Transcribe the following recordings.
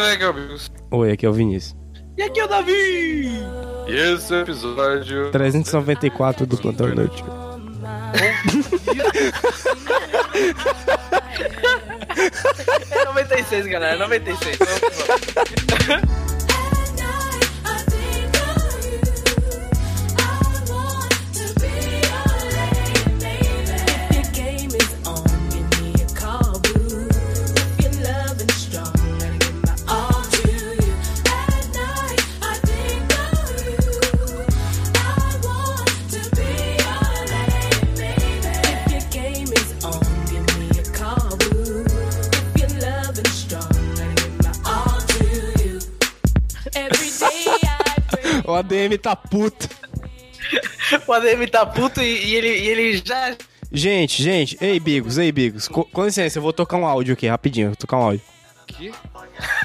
É o Bigos. Oi, aqui é o Vinícius. E aqui é o Davi! E esse é o episódio... 394 do Plantão Inútil. É 96, galera, 96. Vamos lá. ADM tá puto. O ADM tá puto e, e ele, e ele já. Gente, gente, ei, Bigos, ei, Bigos. Co- com licença, eu vou tocar um áudio aqui, rapidinho. Vou tocar um áudio. Que?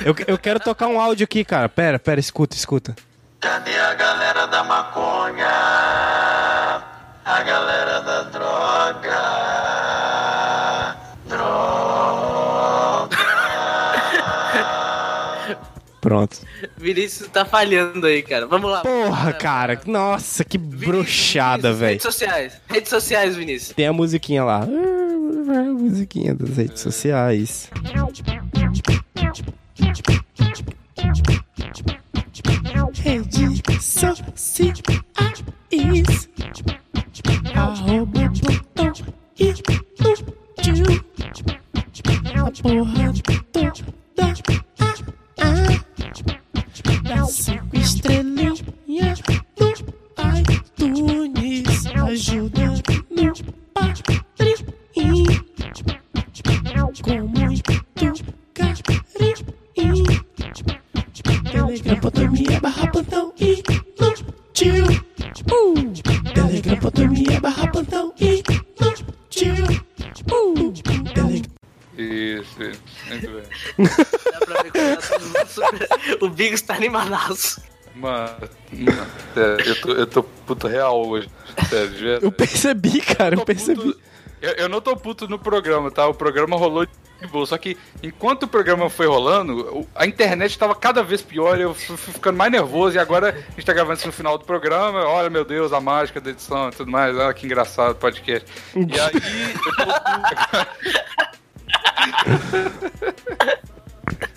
Eu, eu quero tocar um áudio aqui, cara. Pera, pera, escuta, escuta. Cadê a galera da maconha? Pronto. Vinícius tá falhando aí, cara. Vamos lá. Porra, cara. Nossa, que brochada, Vinícius, velho. Redes sociais. Redes sociais, Vinícius. Tem a musiquinha lá. A musiquinha das redes sociais. Redes sociais. Arroba plantão inútil. A porra O Bigos tá animadaço. Mano, mano, sério, eu tô, eu tô puto real hoje. Sério, de verdade. Eu percebi, cara, eu tô percebi. puto- eu, eu não tô puto no programa, tá? O programa rolou de boa. Só que enquanto o programa foi rolando, a internet tava cada vez pior. Eu fui, fui ficando mais nervoso. E agora a gente tá gravando isso no final do programa. Olha, meu Deus, a mágica da edição e tudo mais. Olha que engraçado o podcast. E aí, eu tô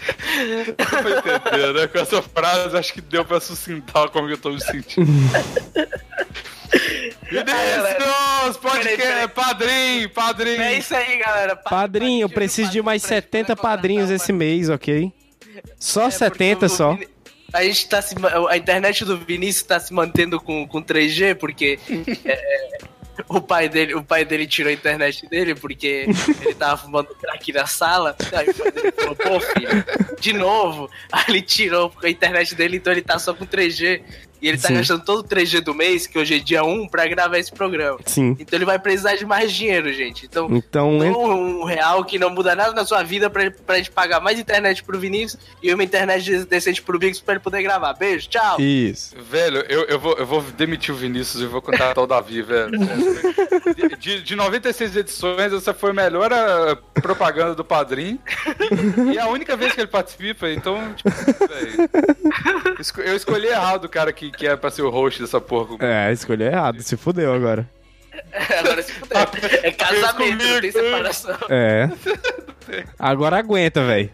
Deu pra entender, né? Com essa frase, acho que deu pra sucintar como eu tô me sentindo. Vinícius, podcast, Peraí, padrinho, padrinho. É isso aí, galera. Pa- Padrinho, eu preciso de mais pra gente 70 poder padrinhos esse mês, ok? Só É, porque 70 o só. Vini- A gente tá se. A internet do Vinícius tá se mantendo com, com 3G, porque é, o, pai dele, o pai dele tirou a internet dele, porque ele tava fumando crack na sala. Aí o pai dele falou, pô, filho, de novo. Aí ele tirou a internet dele, então ele tá só com 3G. E ele tá Sim. gastando todo o 3G do mês, que hoje é dia 1, pra gravar esse programa. Sim. Então ele vai precisar de mais dinheiro, gente. Então, Então, entra- um real que não muda nada na sua vida pra, pra gente pagar mais internet pro Vinícius e uma internet decente pro Bigos pra ele poder gravar. Beijo, tchau. Isso. Velho, eu, eu, vou, eu vou demitir o Vinícius e vou contratar o Davi, velho. De, de, de 96 edições, essa foi a melhor ah, propaganda do padrinho. E, e é a única vez que ele participa, então, tipo, velho. Eu escolhi errado o cara que, que é pra ser o host dessa porra. É, escolheu errado, se fudeu agora. Agora se fuder. É casamento, não tem separação. É. Agora aguenta, velho.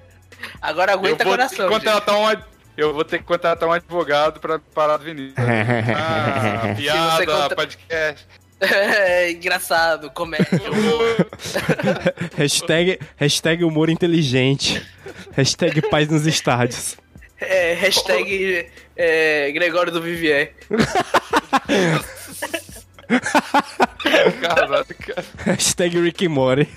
Agora aguenta que coração. gente. contratar um ad- Eu vou ter que contratar um advogado pra parar do Vinícius. Ah, piada, contra- podcast. É engraçado, comédia, humor. hashtag, hashtag humor inteligente. Hashtag paz nos estádios. É, hashtag é, Gregório do Vivier. Caralho, cara. Hashtag Rick Morty.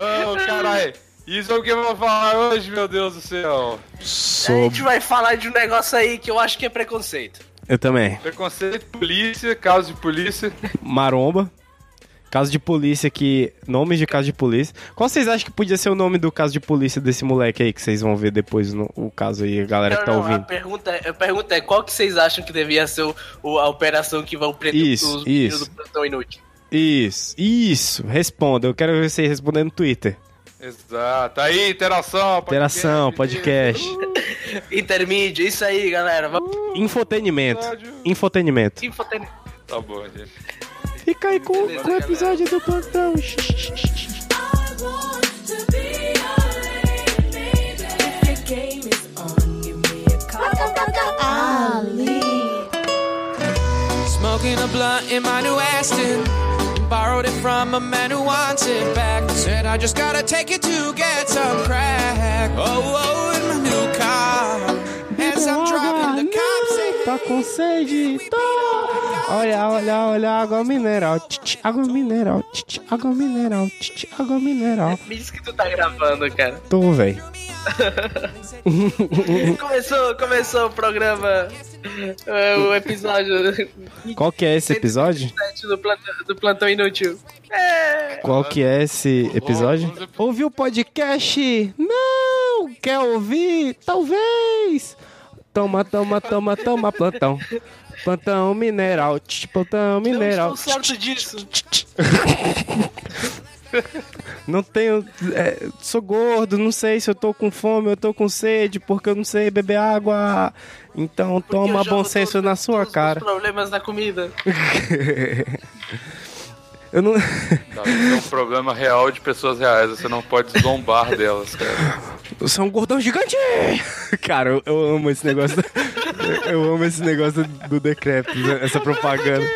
Oh, caralho. Isso é o que eu vou falar hoje, meu Deus do céu. A Sou... gente vai falar de um negócio aí que eu acho que é preconceito. Eu também. Preconceito, polícia, caso de polícia. Maromba. Caso de polícia que. Nomes de caso de polícia. Qual vocês acham que podia ser o nome do caso de polícia desse moleque aí que vocês vão ver depois no o caso aí, a galera que tá Não, não, ouvindo? A pergunta, é- a pergunta é: qual que vocês acham que devia ser o, o- a operação que vão prender Isso, os meninos isso. do plantão inútil? Isso, isso. Responda. Eu quero ver vocês respondendo no Twitter. Exato. Aí, interação. Interação, podcast. Intermídia, isso aí, galera. Vamos. Infotenimento. Infotenimento. Infoten- Tá bom, gente. Fica aí com, Beleza, com o episódio do plantão. I want to be your lady, baby. If your game is on, give me a call. I'll leave. Smoking a blunt in my new Aston. Borrowed it from a man who wants it back. Said I just gotta take it to get some crack. Oh, oh, in my new car. As I'm driving, the cops say. Tá com sede? Tô. Olha, olha, olha, água mineral. Tch, água mineral. Tch, água mineral. Tch, água mineral. Me diz que tu tá gravando, cara. Tô, velho. Começou, começou o programa, é, o episódio Qual que é esse episódio? 7 do plantão, do plantão Inútil. É, Qual que é esse episódio? Ouviu o podcast? Não! Quer ouvir? Talvez! Toma, toma, toma, toma, plantão. Plantão mineral. Tch, Plantão mineral. não estou certo disso. Não tenho. é, sou gordo, não sei se eu tô com fome, eu tô com sede, porque eu não sei beber água. Então toma Eu jogo bom senso na sua cara. problemas da comida. Eu não. Davi, É um problema real de pessoas reais. Você não pode zombar delas, cara. Eu sou um gordão gigante! Cara, eu, eu amo esse negócio. Eu amo esse negócio do decrépito, essa propaganda.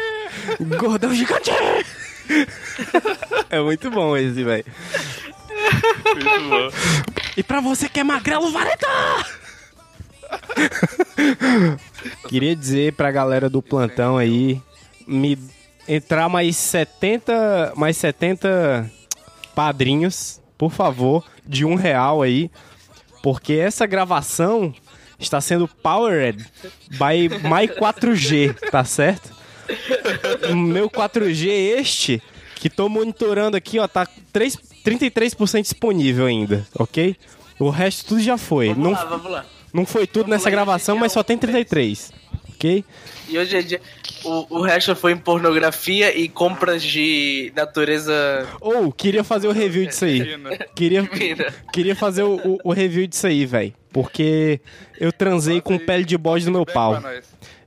Gordão gigante! É muito bom esse, velho. Muito bom. E pra você que é magrelo, vareta! Queria dizer pra galera do plantão aí, me entrar mais 70, mais 70 padrinhos, por favor, de um real aí, porque essa gravação está sendo powered by my 4G, tá certo? O meu 4G este, que tô monitorando aqui, ó, tá 3, 33% disponível ainda, ok? O resto tudo já foi. Vamos Não, lá, vamos lá. não foi tudo Vamos nessa lá, gravação, mas só tem 33, ok? E hoje é dia. O, o resto foi em pornografia e compras de natureza. Ou, queria fazer o review disso aí. Queria, queria fazer o, o- o review disso aí, velho. Porque eu transei com pele de bode no meu pau.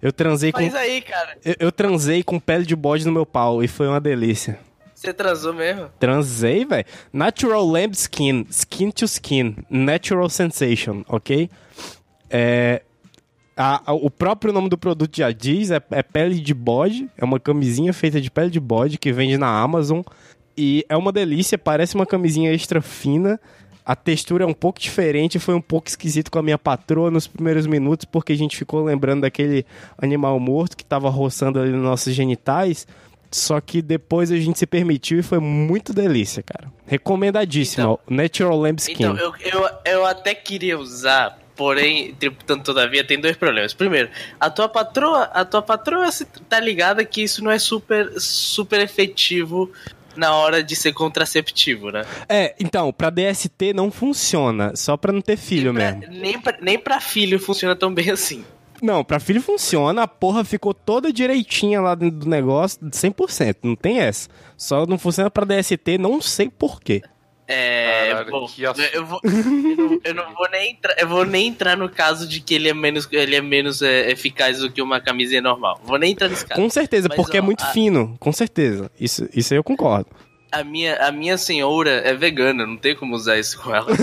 Eu transei com. Faz aí, cara. Eu, eu transei com pele de bode no meu pau e foi uma delícia. Você transou mesmo? Transei, velho. Natural lamb skin. Skin to skin. Natural sensation, ok? É. a- a- o próprio nome do produto já diz, é, é pele de bode. É uma camisinha feita de pele de bode que vende na Amazon. E é uma delícia, parece uma camisinha extra fina. A textura é um pouco diferente, foi um pouco esquisito com a minha patroa nos primeiros minutos, porque a gente ficou lembrando daquele animal morto que tava roçando ali nos nossos genitais. Só que depois a gente se permitiu e foi muito delícia, cara. Recomendadíssimo. Natural Lamb Skin. Então, eu, eu, eu até queria usar, porém, entretanto, todavia, tem dois problemas. Primeiro, a tua patroa, a tua patroa se- tá ligada que isso não é super, super efetivo na hora de ser contraceptivo, né? É, então, pra DST não funciona, só pra não ter filho Pra- mesmo. nem, pra, nem pra filho funciona tão bem assim. Não, pra filho funciona, a porra ficou toda direitinha lá dentro do negócio, 100%, não tem essa. Só não funciona pra DST, não sei porquê. É, Caralho, bom, assunto. eu, vou, eu, não, eu não vou nem entrar, eu vou nem entrar no caso de que ele é menos, ele é menos é, eficaz do que uma camisinha normal. Vou nem entrar nesse caso. Com certeza, Mas, porque é ó, muito a- fino, com certeza. Isso, isso aí eu concordo. A minha, a minha senhora é vegana, não tem como usar isso com ela.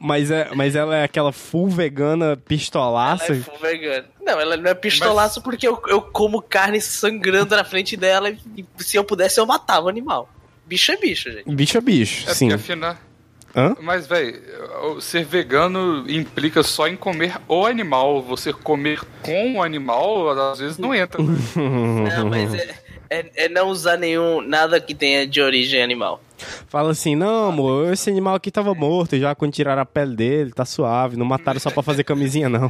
Mas, é, mas ela é aquela full vegana pistolaça. Ela é full vegana. Não, ela não é pistolaço porque eu, eu como carne sangrando na frente dela e, e se eu pudesse eu matava o animal. Bicho é bicho, gente. Bicho é bicho, É sim. porque afinal. Hã? Mas, velho, ser vegano implica só em comer o animal. Você comer com o animal, às vezes não entra. né? Não, mas é, é, é não usar nenhum, nada que tenha de origem animal. Fala assim, não, amor, esse animal aqui tava morto já quando tiraram a pele dele, tá suave, não mataram só pra fazer camisinha, não.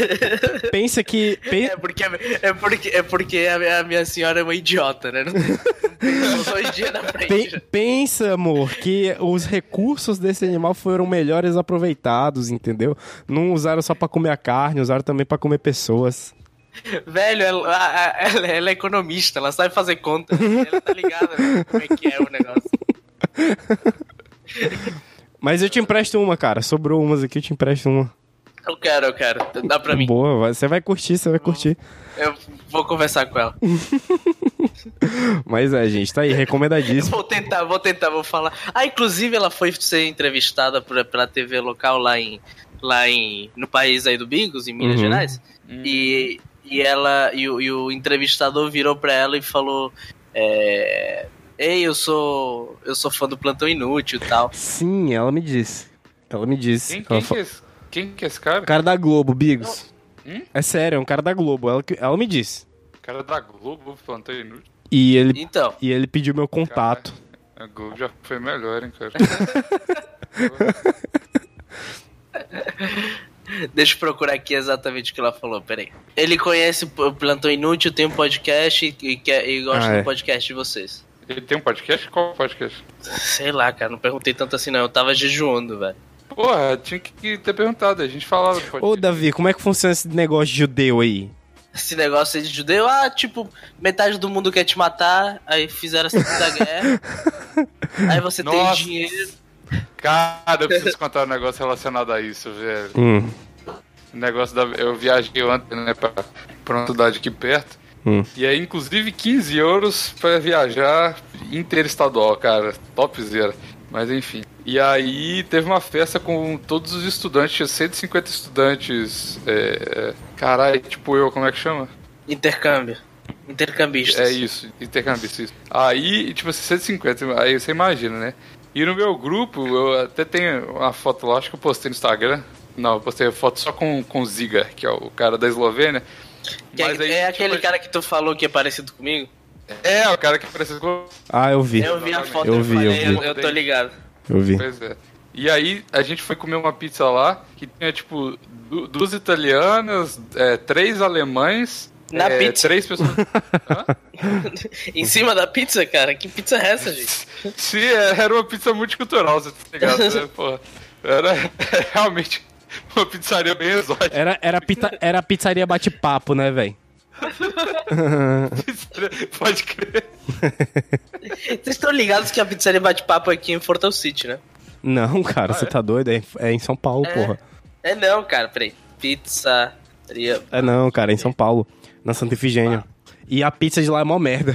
Pensa que. pe- É porque, é porque, é porque a, minha, senhora é uma idiota, né? Não tem, dias na frente. pensa, amor, que os recursos desse animal foram melhores aproveitados, entendeu? Não usaram só pra comer a carne, usaram também pra comer pessoas. Velho, ela, ela, ela é economista, ela sabe fazer conta. Ela tá ligada né, como é que é o negócio. Mas eu te empresto uma, cara. Sobrou umas aqui, eu te empresto uma. Eu quero, eu quero. Dá pra mim. Boa, você vai curtir, você vai curtir. Eu vou conversar com ela. Mas é, gente, tá aí, recomendadíssimo. Vou tentar, vou tentar, vou falar. Ah, inclusive ela foi ser entrevistada por, pela TV local lá em. lá em. no país aí do Bigos, em Minas Uhum. Gerais. E, e ela. E o, e o entrevistador virou pra ela e falou. É, Ei, eu sou. Eu sou fã do plantão inútil e tal. Sim, ela me disse. Ela me disse. Quem, quem, fa- que é esse, quem que é esse cara? Cara da Globo, Bigos. Hum? É sério, é um cara da Globo. Ela, ela me disse. cara da Globo, plantão inútil. E ele, Então, e ele pediu meu contato. A Globo já foi melhor, hein, cara. deixa eu procurar aqui exatamente o que ela falou, peraí. Ele conhece o plantão inútil, tem um podcast e, quer- e gosta Ah, é. do podcast de vocês. Ele tem um podcast? Qual podcast? Sei lá, cara, não perguntei tanto assim não. Eu tava jejuando, velho. Porra, tinha que ter perguntado, a gente falava do podcast. Ô, Davi, como é que funciona esse negócio de judeu aí? Esse negócio aí de judeu, ah, tipo, metade do mundo quer te matar, aí fizeram a Segunda Guerra. aí você Nossa. tem dinheiro. Cara, eu preciso contar um negócio relacionado a isso, velho. Hum, O negócio da. Eu viajei ontem, né, pra, pra uma cidade aqui perto. hum. E aí, inclusive, 15 euros pra viajar interestadual, cara. Topzera. Mas enfim. E aí teve uma festa com todos os estudantes, tinha 150 estudantes. É... Caralho, tipo eu, como é que chama? Intercâmbio. Intercambistas. É isso, intercambista, isso. Aí, tipo, assim, 150, aí você imagina, né? E no meu grupo, eu até tenho uma foto lá, acho que eu postei no Instagram. Não, eu postei foto só com, com o Ziga, que é o cara da Eslovênia. Que é, Mas aí, é tipo, aquele cara que tu falou que é parecido comigo? É, o cara que parece com. Ah, eu vi. Eu vi a foto Eu e vi, falei, eu eu, vi. eu tô ligado. Eu vi. Pois é. E aí, a gente foi comer uma pizza lá, que tinha, tipo, du- duas italianas, é, três alemães. Na é, pizza? Três pessoas. Hã? em cima da pizza, cara? Que pizza é essa, gente? Sim, é, era uma pizza multicultural, você tá ligado? né? Porra, era realmente uma pizzaria bem exótica. Era, era, pita, era pizzaria bate-papo, né, velho? Pode crer. Vocês estão ligados que a pizzaria bate-papo aqui em Fortal City, né? Não, cara, Ah, você é? tá doido? É, em- é em São Paulo, porra. É não, cara, peraí. Pizzaria. É não, cara, é em São Paulo. Na Santa Ifigênia. E a pizza de lá é mó merda.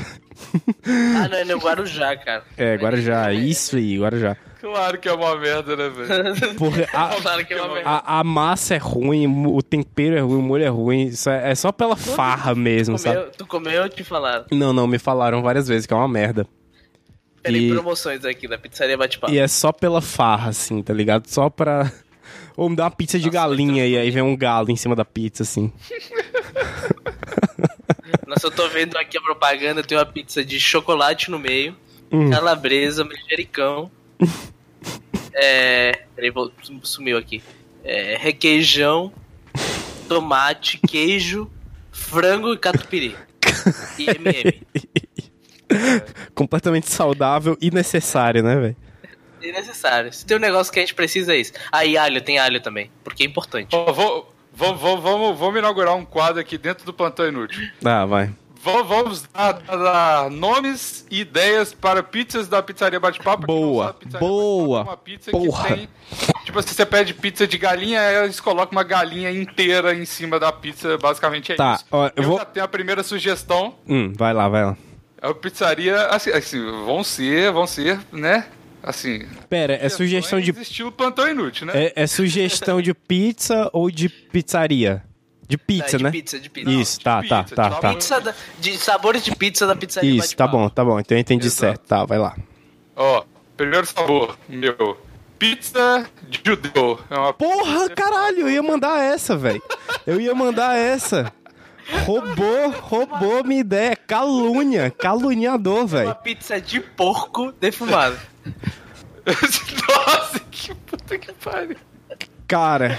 Ah, não, é no Guarujá, cara. É, Guarujá. Isso aí, Guarujá. Claro que é uma merda, né, velho? Porra, a, Claro que é uma merda. a, a massa é ruim, o tempero é ruim, o molho é ruim. Isso é, é só pela farra mesmo, sabe? Comeu, tu comeu ou te falaram? Não, não, me falaram várias vezes que é uma merda. Peraí, E- promoções aqui da pizzaria bate-papo. E é só pela farra, assim, tá ligado? Só pra. Ou me dá uma pizza de galinha e aí vem um galo em cima da pizza, assim. Nossa, eu tô vendo aqui a propaganda, tem uma pizza de chocolate no meio, Hum. calabresa, manjericão. é. Peraí, vou- sumiu aqui. É, requeijão, tomate, queijo, frango e catupiry. E MM. Completamente saudável e necessário, né, velho? É necessário. Se tem um negócio que a gente precisa, é isso. Ah, e alho, tem alho também, porque é importante. Ó, vou, vou, vamos, vamos inaugurar um quadro aqui dentro do Plantão Inútil. Ah, vai. Vamos, vamos dar, dar- nomes e ideias para pizzas da pizzaria Bate-Papo. Boa, pizzaria boa, Bate-Papo é uma pizza porra. que tem... Tipo, se você pede pizza de galinha, eles colocam uma galinha inteira em cima da pizza, basicamente é Tá, isso. ó, eu eu vou- já tenho a primeira sugestão. Hum, vai lá, vai lá. É uma pizzaria, assim, assim, vão ser, vão ser, né? Assim... Pera, é sugestão de. Estilo Plantão Inútil, né? É, é sugestão de pizza ou de pizzaria? De pizza, É, de né? pizza, de pizza. Isso, de tá, tá, pizza, tá, de tá. Pizza da- de sabores de pizza da pizzaria Isso, tá bom, tá bom. Então eu entendi Exato. certo. Tá, vai lá. Ó, primeiro sabor, meu. Pizza de judeu. É uma Porra, caralho, eu ia mandar essa, velho. Eu ia mandar essa. Roubou, roubou minha ideia. Calúnia, caluniador, Uma velho. pizza de porco defumado. Nossa, que puta que pariu. Cara,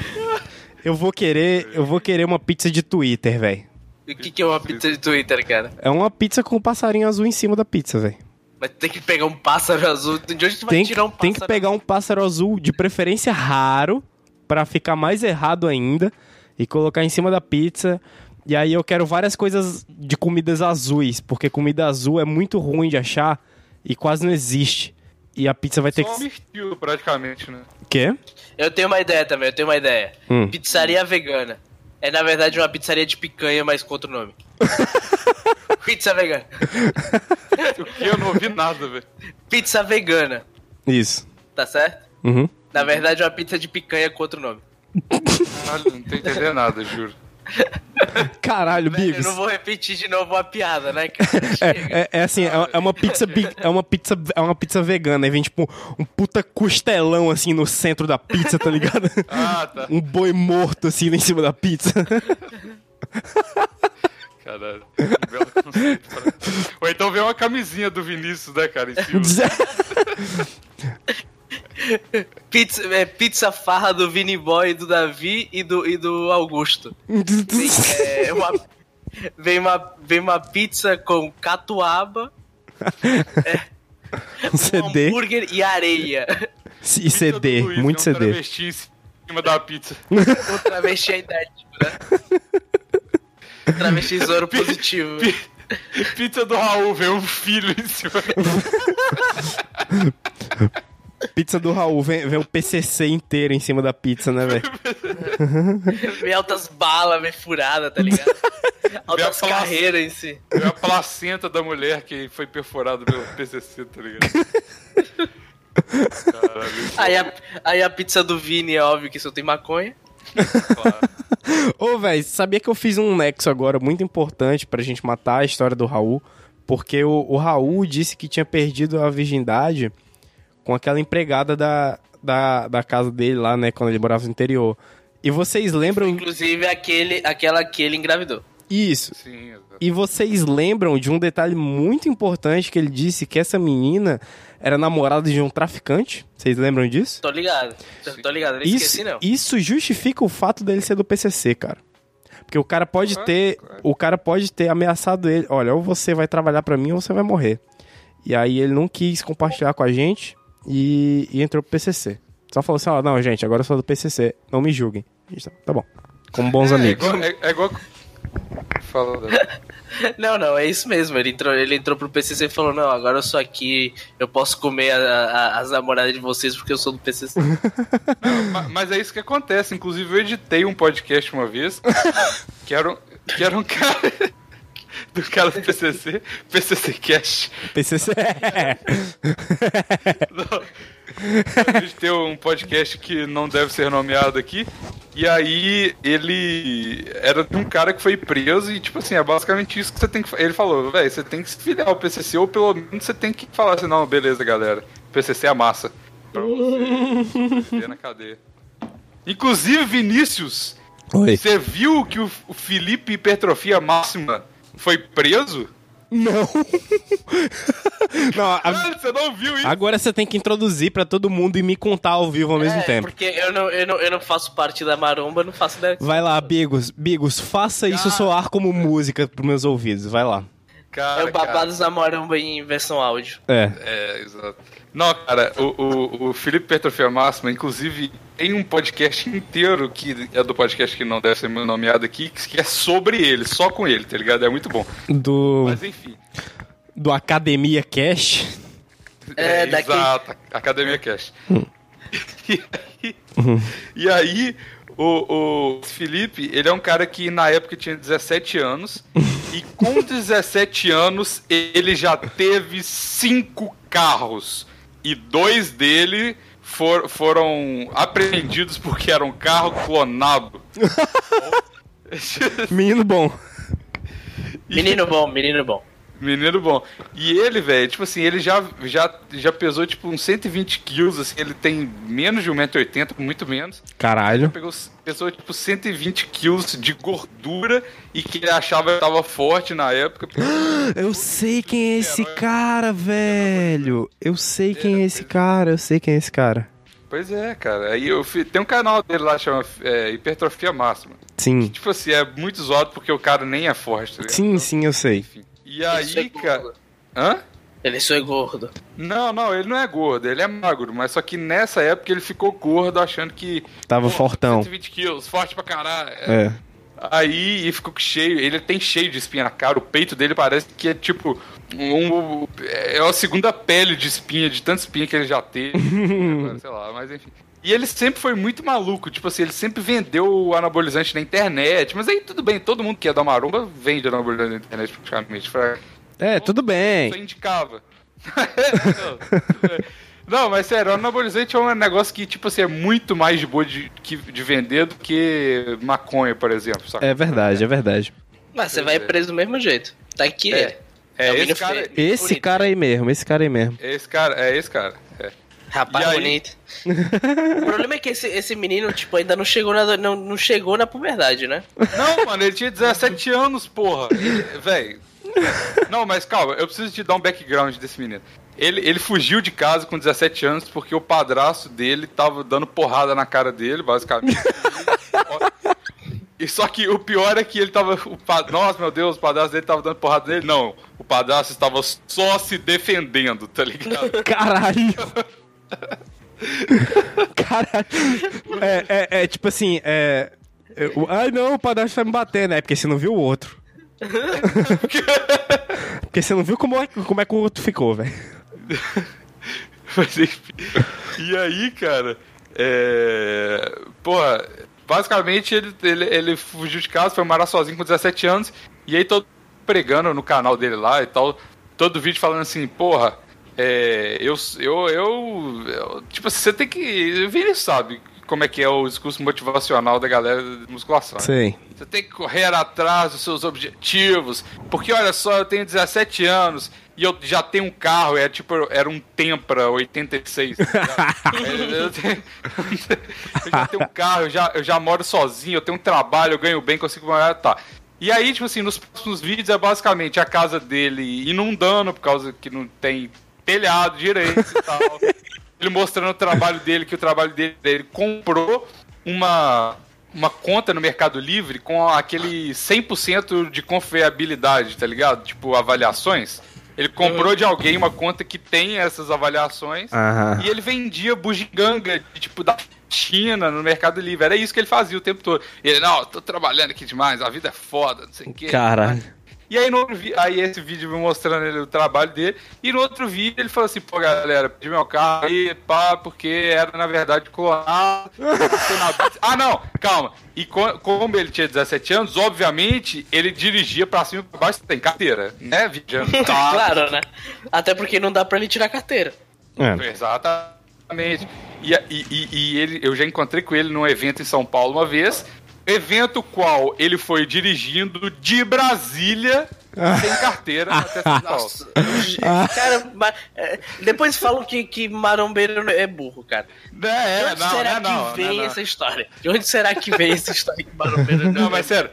eu vou querer, eu vou querer uma pizza de Twitter, velho. O que, que é uma pizza de Twitter, cara? É uma pizza com um passarinho azul em cima da pizza, velho. Mas tem que pegar um pássaro azul. De onde tu vai Tem, tirar um pássaro tem que pegar um pássaro azul, de preferência raro, pra ficar mais errado ainda, e colocar em cima da pizza. E aí eu quero várias coisas de comidas azuis, porque comida azul é muito ruim de achar e quase não existe. E a pizza vai ter Só um que. mirtilo, praticamente, né? Quê? Eu tenho uma ideia também, eu tenho uma ideia. Hum. Pizzaria vegana. É na verdade uma pizzaria de picanha, mas com outro nome. Pizza vegana. O que eu não ouvi nada, velho. Pizza vegana, Isso. tá certo? Uhum. Na verdade é uma pizza de picanha com outro nome. Caralho, não tô entendendo nada, juro. Caralho, Eu Bigos. não vou repetir de novo a piada, né, cara? Chega. É, é assim, é, é uma pizza é uma pizza é uma pizza vegana, aí vem tipo um puta costelão assim no centro da pizza, tá ligado? Ah, tá. Um boi morto assim em cima da pizza. Caralho. Que belo conceito, cara. Ou então vem uma camisinha do Vinícius, né, cara, em cima. Pizza, é, pizza farra do Vini Boy, do Davi e do, e do Augusto. Vem, é, uma, vem, uma, vem uma pizza com catuaba, Um CD hambúrguer e areia. e CD, Luiz, muito tem um CD. travesti em cima da pizza. O travesti é idêntico, né? Travesti soro positivo. Pizza do Raul, vem um filho em cima. Pizza do Raul, vem, vem o PCC inteiro em cima da pizza, né, velho? Vem altas balas, vem furada, tá ligado? Altas Vem a pala- carreiras em si. Vem a placenta da mulher que foi perfurada pelo PCC, tá ligado? Caralho, Aí a, aí a pizza do Vini é óbvio que só tem maconha. claro. Ô, velho, sabia que eu fiz um nexo agora muito importante pra gente matar a história do Raul? Porque o, o Raul disse que tinha perdido a virgindade com aquela empregada da, da, da casa dele lá, né, quando ele morava no interior. E vocês lembram Inclusive aquele, aquela que ele engravidou. isso? Sim, exato. E vocês lembram de um detalhe muito importante que ele disse que essa menina era namorada de um traficante? Vocês lembram disso? Tô ligado. Tô, tô ligado, não Isso, esqueci não. isso justifica o fato dele ser do PCC, cara. Porque o cara pode ter, o cara pode ter ameaçado ele, olha, ou você vai trabalhar pra mim ou você vai morrer. E aí ele não quis compartilhar com a gente e, e entrou pro PCC. Só falou assim, ó, não, gente, agora eu sou do PCC, não me julguem. Tá, tá bom. Como bons É amigos. igual, é, é igual... Fala, Não, não, é isso mesmo. Ele entrou, ele entrou pro PCC e falou: Não, agora eu sou aqui, eu posso comer a- a- as namoradas de vocês porque eu sou do PCC. Ma- Mas é isso que acontece. Inclusive, eu editei um podcast uma vez que era um, que era um cara do cara do PCC, PCC Cash. PCC. A gente tem um podcast que não deve ser nomeado aqui. E aí ele era de um cara que foi preso e, tipo assim, é basicamente isso que você tem que Ele falou, velho, você tem que se filiar ao PCC ou pelo menos você tem que falar assim, não, beleza, galera. PCC é massa. Pra você na cadeia. Inclusive, Vinícius, Oi. você viu que o Felipe Hipertrofia Máxima foi preso? Não. não, a- Ah, você não viu isso? agora você tem que introduzir pra todo mundo e me contar ao vivo ao mesmo É, tempo. Porque eu não, eu, não, eu não faço parte da maromba, não faço ideia. Vai lá, Bigos. Bigos, faça isso Cara. soar como música pros meus ouvidos. Vai lá. Cara, É o cara. Babados da Maromba em versão áudio. É. É, exato. Não, cara, o, o, o Felipe Petrofia Máxima, inclusive, tem um podcast inteiro que é do podcast que não deve ser nomeado aqui, que é sobre ele, só com ele, tá ligado? É muito bom. Do, Mas enfim. do Academia Cash. É, daqui- Exato, Academia Cash. E aí, e aí o, o Felipe, ele é um cara que na época tinha 17 anos, e com 17 anos ele já teve cinco carros. E dois dele for- foram apreendidos porque era um carro clonado. Menino bom. Menino bom, menino bom. Menino bom. E ele, velho, tipo assim, ele já, já, já pesou tipo uns 120 quilos, assim, ele tem menos de 1,80m, muito menos. Caralho. Pegou, pesou tipo 120 quilos de gordura e que ele achava que tava forte na época. Eu sei quem é esse cara, velho. Eu sei quem é esse cara. Eu sei quem é esse cara. Pois é, cara. Aí eu fi- tem um canal dele lá chama é, Hipertrofia Máxima. Sim. Tipo assim, é muito zoado porque o cara nem é forte, tá? Sim, sim, eu sei. Enfim. E é aí, cara. Hã? Ele só é gordo. Não, não, ele não é gordo, ele é magro, mas só que nessa época ele ficou gordo achando que. Tava pô, fortão. 120 quilos, forte pra caralho. É. Aí e ficou cheio, ele tem cheio de espinha na cara, o peito dele parece que é tipo um, é a segunda pele de espinha, de tanta espinha que ele já teve. Agora, sei lá, mas enfim. E ele sempre foi muito maluco, tipo assim, ele sempre vendeu o anabolizante na internet, mas aí tudo bem, todo mundo que é da maromba vende anabolizante na internet praticamente. Pra- É, tudo Só bem. indicava. Não, mas sério, o anabolizante é um negócio que, tipo assim, é muito mais de boa de, que- de vender do que maconha, por exemplo. saca? É verdade, é verdade. Mas você vai preso do mesmo jeito. Tá aqui, É. é. É, o esse cara. Esse cara aí mesmo, esse cara aí mesmo. é esse cara, é esse cara. Rapaz aí? bonito. o problema é que esse, esse menino, tipo, ainda não chegou na, não, não chegou na puberdade, né? Não, mano, ele tinha 17 anos, porra. Véi. Não, mas calma, eu preciso te dar um background desse menino. Ele, ele fugiu de casa com 17 anos porque o padrasto dele tava dando porrada na cara dele, basicamente. E só que o pior é que ele tava. O pa- Nossa, meu Deus, o padrasto dele tava dando porrada nele. Não, o padrasto estava só se defendendo, tá ligado? Caralho! Caralho! É, é, é tipo assim, é. é, o- Ai não, o padrasto vai me bater, né? Porque você não viu o outro. Porque você não viu como é, como é que o outro ficou, velho. Mas enfim. E aí, cara, é. Porra, basicamente ele, ele, ele fugiu de casa, foi morar sozinho com 17 anos, e aí todo pregando no canal dele lá e tal, todo vídeo falando assim, porra, é. Eu. Eu. eu, eu- tipo assim, você tem que. O Vini sabe como é que é o discurso motivacional da galera de musculação. Sei. Você tem que correr atrás dos seus objetivos. Porque olha só, eu tenho 17 anos e eu já tenho um carro, é tipo, era um Tempra 86. tá eu, eu tenho- eu já tenho um carro, eu já, eu já moro sozinho, eu tenho um trabalho, eu ganho bem, consigo morar, tá. E aí, tipo assim, nos próximos vídeos é basicamente a casa dele inundando por causa que não tem telhado direito e tal. Ele mostrando o trabalho dele, que o trabalho dele, ele comprou uma, uma conta no Mercado Livre com aquele 100% de confiabilidade, tá ligado? Tipo, avaliações. Ele comprou de alguém uma conta que tem essas avaliações Aham. e ele vendia bugiganga, de, tipo, da China no Mercado Livre. Era isso que ele fazia o tempo todo. E ele, não, eu tô trabalhando aqui demais, a vida é foda, não sei o quê. Caralho. E aí, no outro aí esse vídeo me mostrando ele, o trabalho dele. E no outro vídeo ele falou assim, pô, galera, pedi meu carro aí, pá, porque era, na verdade, clonado. Ah, não, calma. E co- como ele tinha 17 anos, obviamente, ele dirigia pra cima e pra baixo, tem carteira, né, vigiando o carro. claro, né? Até porque não dá pra ele tirar a carteira. É. Exatamente. E, e, e- e ele, eu já encontrei com ele num evento em São Paulo uma vez. Evento qual ele foi dirigindo de Brasília sem carteira até São Paulo. Nossa. cara, é, depois falam que, que marombeiro é burro, cara. De É, onde não, será não, que não, vem não, não. essa história? De onde será que vem essa história que marombeiro Não, mas sério.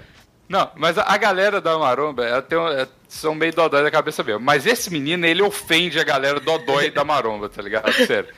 Não, mas a, galera da Maromba ela tem é, são meio dodói da cabeça mesmo. Mas esse menino, ele ofende a galera dodói da Maromba, tá ligado? Sério.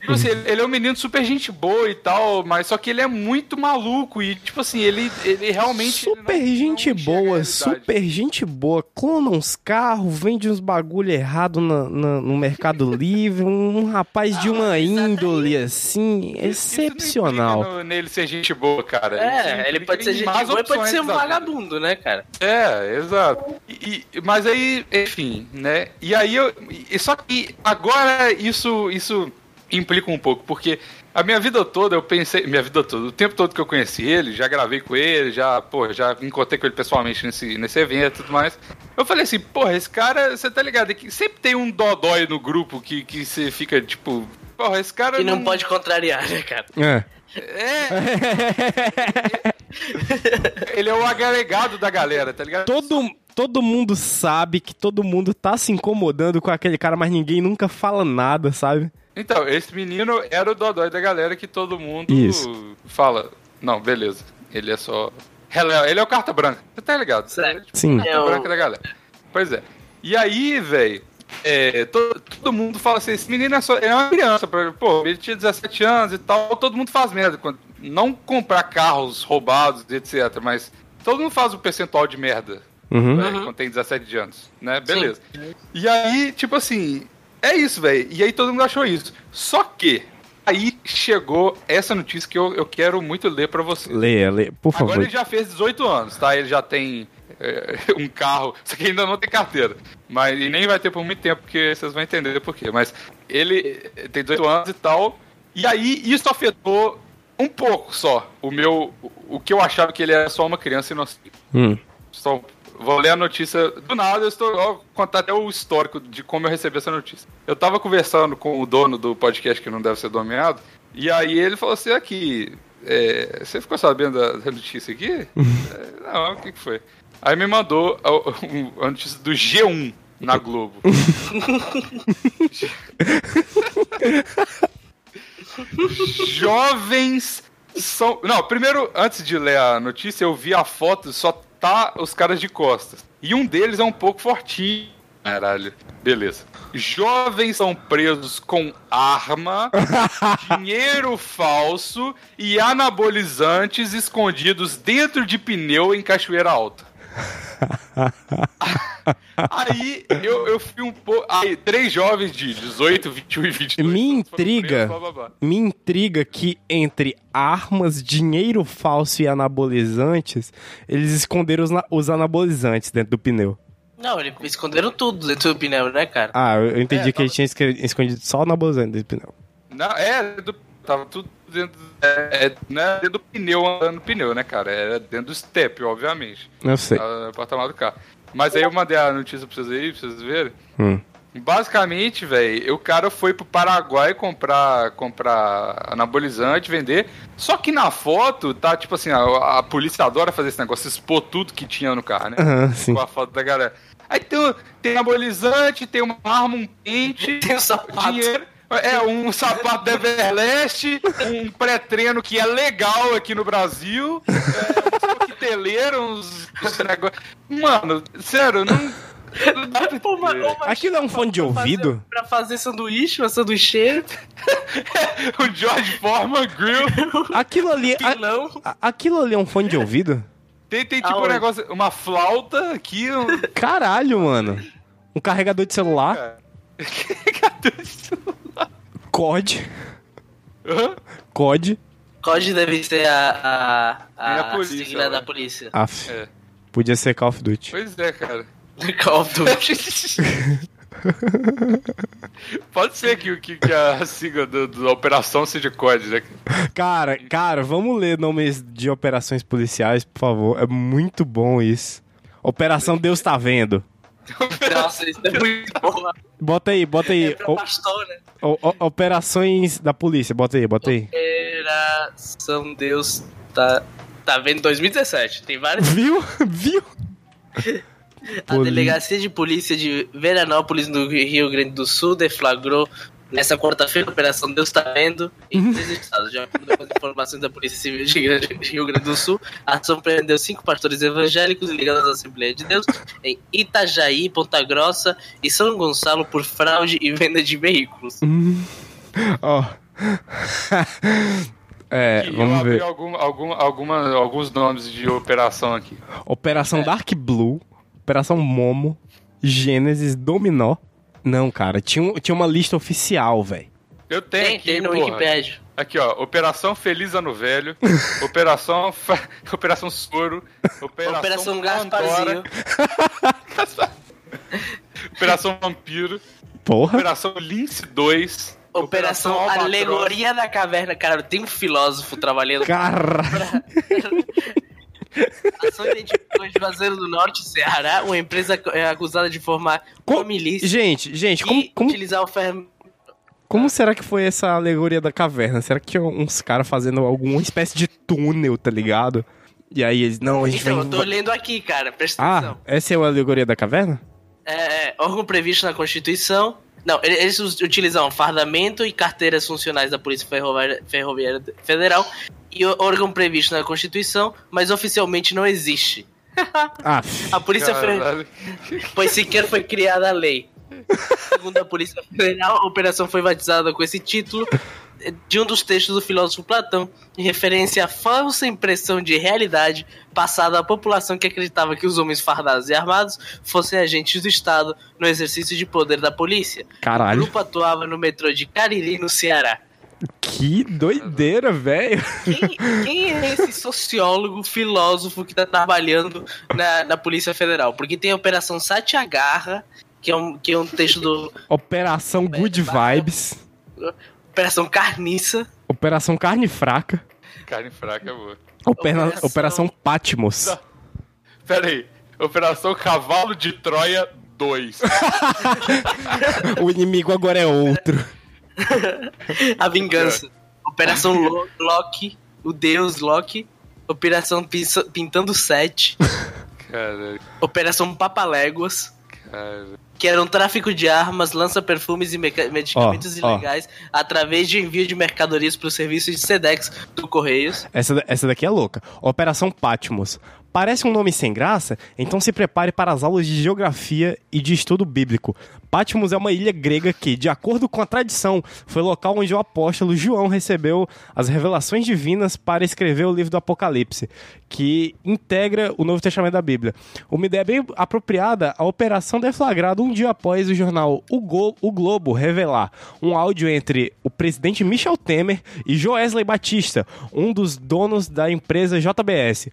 Tipo assim, ele, ele é um menino super gente boa e tal, mas só que ele é muito maluco e, tipo assim, ele, ele realmente. ele Super não- não gente a boa, super gente boa. Clona uns carros, vende uns bagulho errado na- na- no Mercado Livre. Um, rapaz de uma índole assim, Isso não excepcional. implica no- nele ser gente boa, cara. Isso É, ele implica pode ser gente boa e pode ser um vagabundo, né, cara? É, exato. E- e- mas aí, enfim, né? E aí eu. Só que agora isso, isso implica um pouco, porque a minha vida toda eu pensei. Minha vida toda, o tempo todo que eu conheci ele, já gravei com ele, já, pô, já encontrei com ele pessoalmente nesse, nesse evento e tudo mais. Eu falei assim, porra, esse cara, você tá ligado? é que sempre tem um dodói no grupo que, que você fica, tipo. Porra, esse cara. Que não pode contrariar, né, cara? É. Ele é o agregado da galera, tá ligado? Todo, todo mundo sabe que todo mundo tá se incomodando com aquele cara, mas ninguém nunca fala nada, sabe? Então, esse menino era o dodói da galera que todo mundo Isso. fala. Não, beleza. Ele é só. Ele é, ele é o carta branca. Você tá ligado? Certo. Ele é tipo Sim. o carta É o- branca da galera. Pois é. E aí, velho. todo, todo mundo fala assim: esse menino é, só, é uma criança. Pô, ele tinha 17 anos e tal. Todo mundo faz merda. quando- Não comprar carros roubados, etc. Mas todo mundo faz um percentual de merda Uhum. né, quando tem 17 anos, né? Beleza. E aí, tipo assim, é isso, velho. E aí todo mundo achou isso. Só que aí chegou essa notícia que eu, eu quero muito ler pra você. Leia, leia, por favor. Agora ele já fez 18 anos, tá? Ele já tem é, um carro, só que ainda não tem carteira. Mas e nem vai ter por muito tempo, porque vocês vão entender por quê. Mas ele tem 18 anos e tal. E aí isso afetou um pouco só o meu. O que eu achava que ele era só uma criança inocente. Hum. Só vou ler a notícia do nada, eu estou vou contar até o histórico de como eu recebi essa notícia. Eu tava conversando com o dono do podcast que não deve ser nomeado, e aí ele falou assim aqui, é, você ficou sabendo da, notícia aqui? É, não, o que, que foi? Aí me mandou a, a- a notícia do G1 na Globo. Jovens são. Não, primeiro, antes de ler a notícia, eu vi a foto, só os caras de costas. E um deles é um pouco fortinho. Caralho. Beleza. Jovens são presos com arma, dinheiro falso e anabolizantes escondidos dentro de pneu em Cachoeira Alta. Aí eu, eu fui um pouco. Aí, três jovens de 18, 21 e 22. Me intriga, presos, blá, blá, blá. me intriga que entre armas, dinheiro falso e anabolizantes, eles esconderam os, os anabolizantes dentro do pneu. Não, eles esconderam tudo dentro do pneu, né, cara? Ah, eu entendi É, que eles tinham escondido só o anabolizante dentro do pneu. Não, é, do, tava tudo dentro. É, é, não é dentro do pneu andando no pneu, né, cara? Era dentro do step, obviamente. Eu sei. Tava no porta-malas do carro. Mas aí eu mandei a notícia pra vocês aí, pra vocês verem. Hum. Basicamente, velho, o cara foi pro Paraguai comprar, comprar anabolizante, vender. Só que na foto tá tipo assim, a, a polícia adora fazer esse negócio, expor tudo que tinha no carro, né? Aham, sim. Com a foto da galera. Aí tem, tem anabolizante, tem uma arma, um pente, Tem um sapato. dinheiro. É, um sapato da Everlast, um pré-treino que é legal aqui no Brasil, é, uns coqueteleiros, uns, uns negócios. Mano, sério, não. não dá pra Pô, ô, mas Aquilo é um fone de pra fazer- ouvido? Pra fazer sanduíche, uma sanduicheira, o George Foreman Grill. Aquilo ali. a- pilão. a- aquilo ali é um fone de ouvido? Tem, tem tipo um negócio, uma flauta aqui. Um... Caralho, mano. Um carregador de celular, Cadê isso? COD. Hã? COD. COD deve ser a, a, É a, a polícia, sigla da polícia. Af. É. Podia ser Call of Duty. Pois é, cara. Call of Duty. Pode ser que, que, que a sigla do- da operação seja COD, né? Cara, cara, vamos ler nomes de operações policiais, por favor. É muito bom isso. Operação Deus tá vendo. Nossa, isso é muito bom. Bota aí, bota aí. É O- pastor, né? o- o- operações da polícia, bota aí, bota aí. Operação Deus tá, tá vendo 2017. Tem vários. Viu? Viu? A Poli- Delegacia de Polícia de Veranópolis, no Rio Grande do Sul, deflagrou nessa quarta-feira a Operação Deus Tá Vendo em três estados. De acordo com as informações da Polícia Civil de Rio Grande do Sul, a ação prendeu cinco pastores evangélicos ligados à Assembleia de Deus em Itajaí, Ponta Grossa e São Gonçalo por fraude e venda de veículos. Ó. é, E eu vamos abri ver. algum, algum, alguma, alguns nomes de operação aqui. Operação Dark Blue, Operação Momo, Gênesis, Dominó. Não, cara, tinha, um- tinha uma lista oficial, velho. Eu tenho Tem, aqui, tem no porra. Wikipedia. Aqui, ó. Operação Feliz Ano Velho. Operação, Fa- Operação Soro. Operação, Operação Gasparzinho. Operação Vampiro. Porra. Operação Lince 2. Operação Albatroz. Alegoria da Caverna. Cara, tem um filósofo trabalhando Caralho. Ação identificou em Juazeiro do Norte, Ceará, uma empresa é acusada de formar Co- uma milícia Gente, gente, como, e como, utilizar o ferro. como será que foi essa alegoria da caverna? Será que tinha uns caras fazendo alguma espécie de túnel, tá ligado? E aí eles, não, a gente Então, eu vai... tô lendo aqui, cara, presta Ah, atenção. essa é a alegoria da caverna? É, é, órgão previsto na Constituição. Não, ele- eles utilizam fardamento e carteiras funcionais da Polícia Ferroviária Federal e o órgão previsto na Constituição, mas oficialmente não existe. Ah, A Polícia Federal. Pois sequer foi criada a lei. Segundo a Polícia Federal, a operação foi batizada com esse título de um dos textos do filósofo Platão, em referência à falsa impressão de realidade passada à população que acreditava que os homens fardados e armados fossem agentes do Estado no exercício de poder da polícia. O caralho. grupo atuava no metrô de Cariri, no Ceará. Que doideira, velho. Quem, quem é esse sociólogo, filósofo que tá trabalhando na, na Polícia Federal? Porque tem a Operação Satyagarra, que é um, que é um texto do Operação Good Vibes. Operação Carniça. Operação Carne Fraca. Carne fraca, boa. Opera- Operação- Operação Patmos. Pera aí. Operação Cavalo de Troia 2. O inimigo agora é outro. A Vingança. Operação Lo- Loki. O Deus Loki. Operação Pintando Sete. Cara, Operação Papaléguas. cara. Que era um tráfico de armas, lança-perfumes e meca- medicamentos ó. ilegais através de envio de mercadorias para os serviços de SEDEX do Correios. Essa, essa daqui é louca. Operação Patmos. Parece um nome sem graça? Então se prepare para as aulas de geografia e de estudo bíblico. Patmos é uma ilha grega que, de acordo com a tradição, foi local onde o apóstolo João recebeu as revelações divinas para escrever o livro do Apocalipse, que integra o Novo Testamento da Bíblia. Uma ideia bem apropriada, a operação deflagrada um dia após o jornal O, Go- o Globo revelar um áudio entre o presidente Michel Temer e Joesley Batista, um dos donos da empresa JBS.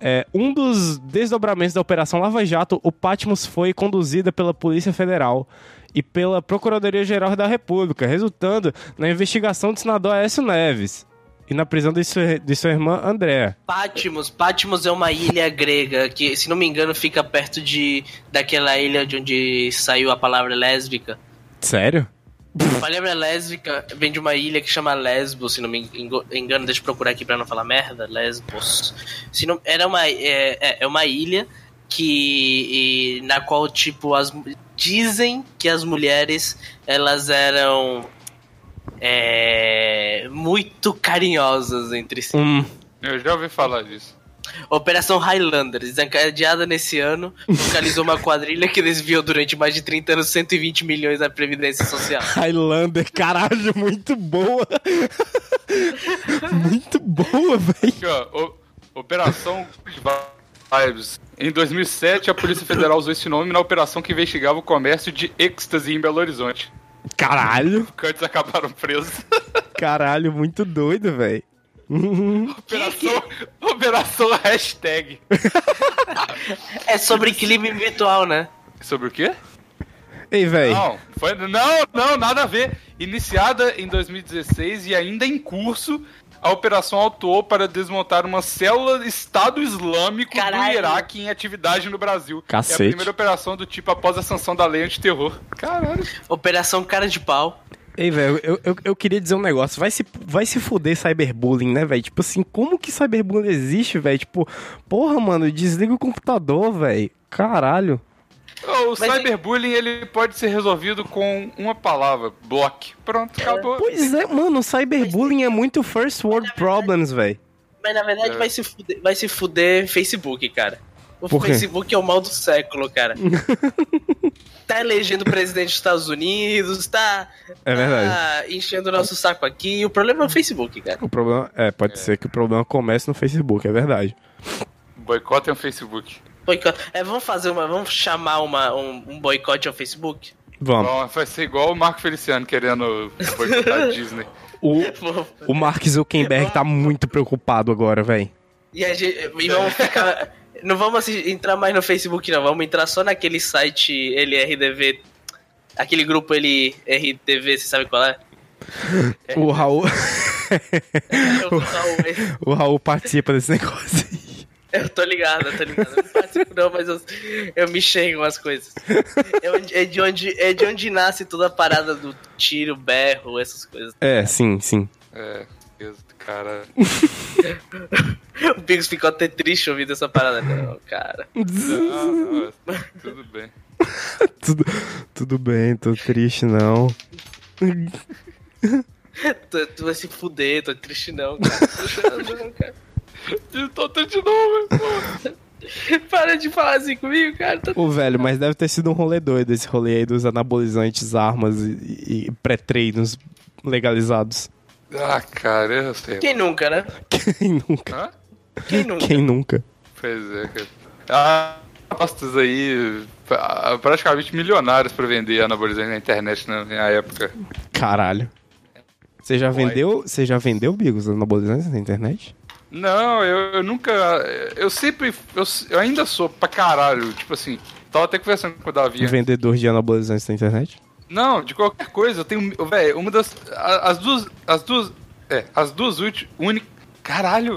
É, um dos desdobramentos da Operação Lava Jato, o Patmos foi conduzida pela Polícia Federal e pela Procuradoria-Geral da República, resultando na investigação do senador Aécio Neves e na prisão de sua, de sua irmã Andréa. Patmos. Patmos é uma ilha grega que, se não me engano, fica perto de daquela ilha de onde saiu a palavra lésbica. Sério? A palavra lésbica vem de uma ilha que chama Lesbos, se não me engano, deixa eu procurar aqui pra não falar merda. Lesbos. Se não, era uma, é, é- é uma ilha que e, na qual tipo as dizem que as mulheres elas eram é, muito carinhosas entre si. Hum, Eu já ouvi falar disso. Operação Highlander, desencadeada nesse ano, localizou uma quadrilha que desviou durante mais de 30 anos 120 milhões da Previdência Social. Highlander, caralho, muito boa. muito boa, velho. Aqui, ó. o- Operação Vibes. Em 2007, a Polícia Federal usou esse nome na operação que investigava o comércio de êxtase em Belo Horizonte. Caralho, Cantos acabaram presos. caralho, muito doido, velho. Operação, operação hashtag. É sobre crime virtual, né? Sobre o quê? Ei, velho. Não, foi, não, não, nada a ver. Iniciada em 2016 e ainda em curso, a operação atuou para desmontar uma célula Estado Islâmico Caralho. do Iraque em atividade no Brasil. É Cacete. a primeira operação do tipo após a sanção da lei antiterror. Caralho. Operação Cara de Pau. Ei, velho, eu, eu, eu queria dizer um negócio. Vai se, vai se fuder cyberbullying, né, velho? Tipo assim, como que cyberbullying existe, velho? Tipo, porra, mano, desliga o computador, velho. Caralho. O Mas cyberbullying ele pode ser resolvido com uma palavra, bloque. Pronto, acabou. Pois é, mano, cyberbullying é muito first world problems, velho. Mas na verdade É. vai, se fuder, vai se fuder Facebook, cara. O Por quê? Facebook é o mal do século, cara. tá elegendo o presidente dos Estados Unidos, tá, É verdade. tá enchendo o nosso saco aqui. O problema é o Facebook, cara. O problema, é, pode ser que o problema comece no Facebook, é verdade. Boicotem o Facebook. Boicote. É, vamos fazer uma. Vamos chamar uma, um, um boicote ao Facebook? Vamos. Bom, vai ser igual o Marco Feliciano querendo boicotar a Disney. O, o Mark Zuckerberg tá muito preocupado agora, velho. E, a gente, e vamos ficar. Não vamos entrar mais no Facebook, não. Vamos entrar só naquele site LRDV. Aquele grupo LRDV, você sabe qual é? O Raul, Eu, tô só- o Raul participa desse negócio aí. eu tô ligado, eu tô ligado. Eu não participo, não, mas eu, eu me chego umas coisas. É, é de onde, é de onde nasce toda a parada do tiro, berro, essas coisas. É, sim, sim. É, Cara. O Bigos ficou até triste ouvindo essa parada. Não, cara. Não, não, tudo bem. tudo, tudo bem, tô triste não. Tu, tu vai se fuder, tô triste não, cara. Não, cara. Eu tô de novo, pô. Para de falar assim comigo, cara. Tô- Ô, velho, mas deve ter sido um rolê doido esse rolê aí dos anabolizantes, armas e, e pré-treinos legalizados. Ah, cara, eu sei. Quem nunca, né? Quem nunca? Hã? Quem nunca? Quem nunca? Pois é, cara. Ah, apostas aí praticamente milionários pra vender anabolizante na internet na, na época. Caralho. Você já vendeu, você já vendeu bigos anabolizantes na internet? Não, eu, eu nunca. Eu sempre. Eu, eu ainda sou pra caralho. Tipo assim, tava até conversando com o Davi. Vendedor de anabolizantes na internet? Não, de qualquer coisa, eu tenho. Velho, uma das. a- As duas. As duas. É, as duas últimas. Únicas. Caralho!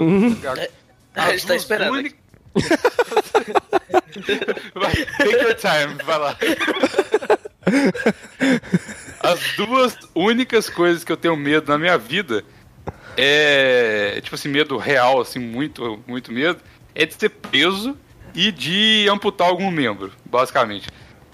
A gente tá esperando. Uni... vai, take your time, vai lá. As duas únicas coisas que eu tenho medo na minha vida é. Tipo assim, medo real, assim, muito, muito medo. É de ser preso e de amputar algum membro, basicamente.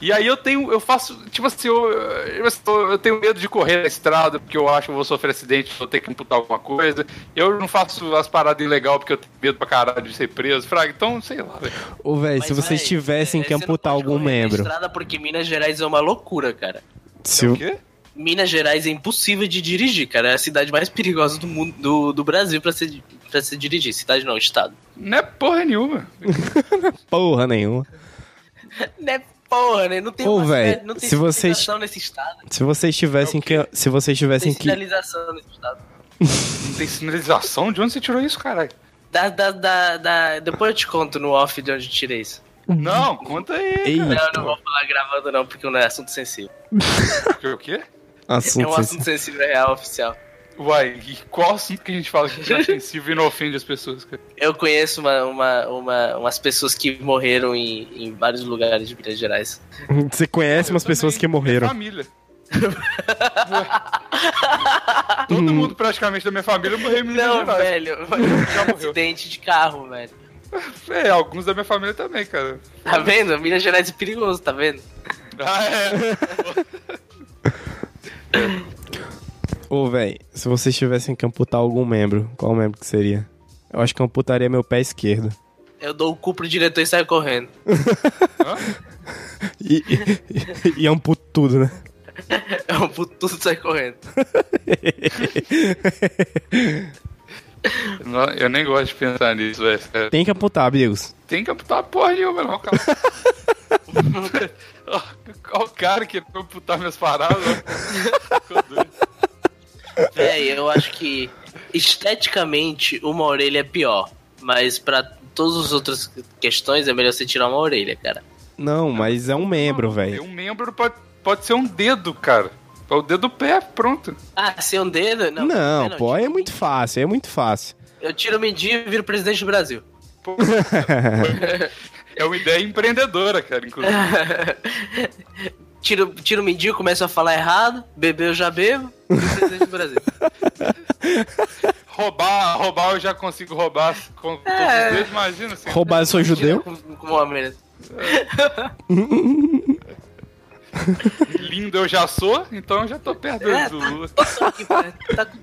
E aí eu tenho, eu faço, tipo assim, eu, eu, estou- eu tenho medo de correr na estrada porque eu acho que eu vou sofrer acidente, vou ter que amputar alguma coisa. Eu não faço as paradas ilegais porque eu tenho medo pra caralho de ser preso. Fraga, então, sei lá, velho. Ô, velho, se vocês véi, tivessem é, que não amputar algum correr na membro. Estrada porque Minas Gerais é uma loucura, cara. Se O o- quê? Minas Gerais é impossível de dirigir, cara. É a cidade mais perigosa do mundo, do, do Brasil pra se, pra se dirigir. Cidade não, estado. Não é porra nenhuma. Porra nenhuma. Né, porra, né? Não tem, Ô, uma véi, cidade- não tem se vocês- sinalização nesse estado. Se vocês tivessem que. Se vocês Não tem tivessem que. sinalização nesse estado. Não tem sinalização? De onde você tirou isso, caralho? Da, da, da, da- Depois eu te conto no off de onde eu tirei isso. Não, conta aí. Ei, Não, eu não vou falar gravando não, porque não é assunto sensível. O quê? assunto. é um assunto sensível real oficial. Uai, e qual assunto que a gente fala que é ofensivo e não ofende as pessoas, cara? Eu conheço uma, uma, uma, umas pessoas que morreram em, em vários lugares de Minas Gerais. Você conhece umas Eu pessoas também, que morreram. Minha família. Todo mundo praticamente da minha família morreu em Minas Não, Gerais. velho. Já morreu. Acidente de carro, velho. É, alguns da minha família também, cara. Tá vendo? Minas Gerais é perigoso, tá vendo? Ah, é. Ô, velho, se vocês tivessem que amputar algum membro, qual membro que seria? Eu acho que eu amputaria meu pé esquerdo. Eu dou o cu pro diretor e saio correndo. E, e, e amputo tudo, né? Eu puto tudo e saio correndo. Não, eu nem gosto de pensar nisso, velho. Tem que amputar, amigos. Tem que amputar porra nenhuma, não, cara. Qual o cara que vai amputar minhas paradas? ó. Ficou doido. É, eu acho que esteticamente uma orelha é pior. Mas pra todas as outras questões é melhor você tirar uma orelha, cara. Não, mas é um membro, velho. Um membro pode, pode ser um dedo, cara. É o dedo do pé, pronto. Ah, ser um dedo? Não, Não, não, pô, tira é muito fácil, é muito fácil. Eu tiro o mindinho e viro presidente do Brasil. Pô, é uma ideia empreendedora, cara, inclusive. tiro, tiro o mindinho, começo a falar errado, beber eu já bebo, viro presidente do Brasil. Roubar, roubar eu já consigo roubar com todos É. imagina. Assim, Roubar eu sou judeu? Com, com. Lindo eu já sou, então eu já tô perto É, do Lula. Aqui, pá, tá com-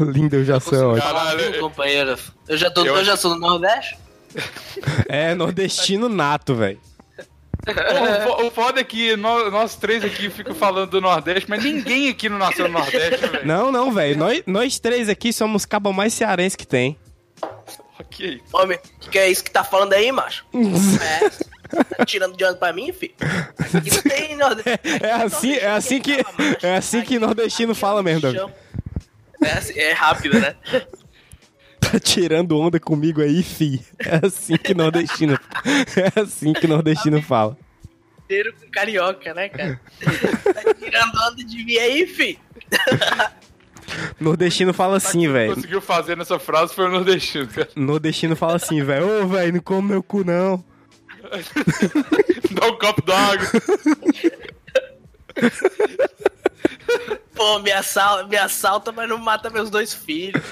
Lindo, eu já sou é ótimo. Caralho, Ih, companheiro. Eu já, tô, Eu- eu já sou do Nordeste? É nordestino nato, velho. O fo- o foda é que nós, nós três aqui ficam falando do Nordeste, mas ninguém aqui não nasceu no Nordeste, velho. Não, não, velho. Nós, nós três aqui somos cabo mais cearense que tem. Ok. Homem, que, que é isso que tá falando aí, macho? é, tá tirando de onda pra mim, filho? Aqui não tem Nordeste. É assim, é assim que, é assim que nordestino fala mesmo, Davi. É, assim- é rápido, né? Tá tirando onda comigo aí, fi. É assim que nordestino. É assim que nordestino fala. Inteiro com carioca, né, cara? tá tirando onda de mim aí, filho? Nordestino fala assim, velho. Conseguiu fazer nessa frase foi o nordestino, cara. Nordestino fala assim, velho. Ô, velho, não come meu cu, não. Dá um copo d'água. Pô, me assalta, me assalta, mas não mata meus dois filhos.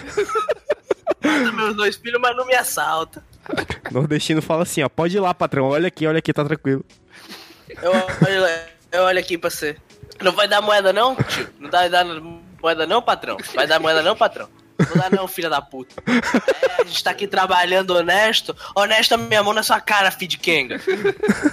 Mata meus dois filhos, mas não me assalta. Nordestino fala assim, ó. Pode ir lá, patrão. Olha aqui, olha aqui, tá tranquilo. Eu olho, eu olho aqui pra você. Não vai dar moeda não, tio? Não vai dar moeda não, patrão? Vai dar moeda não, patrão? Não dá não, filha da puta. É, a gente tá aqui trabalhando honesto. Honesto, minha mão na sua cara, filho de Kenga.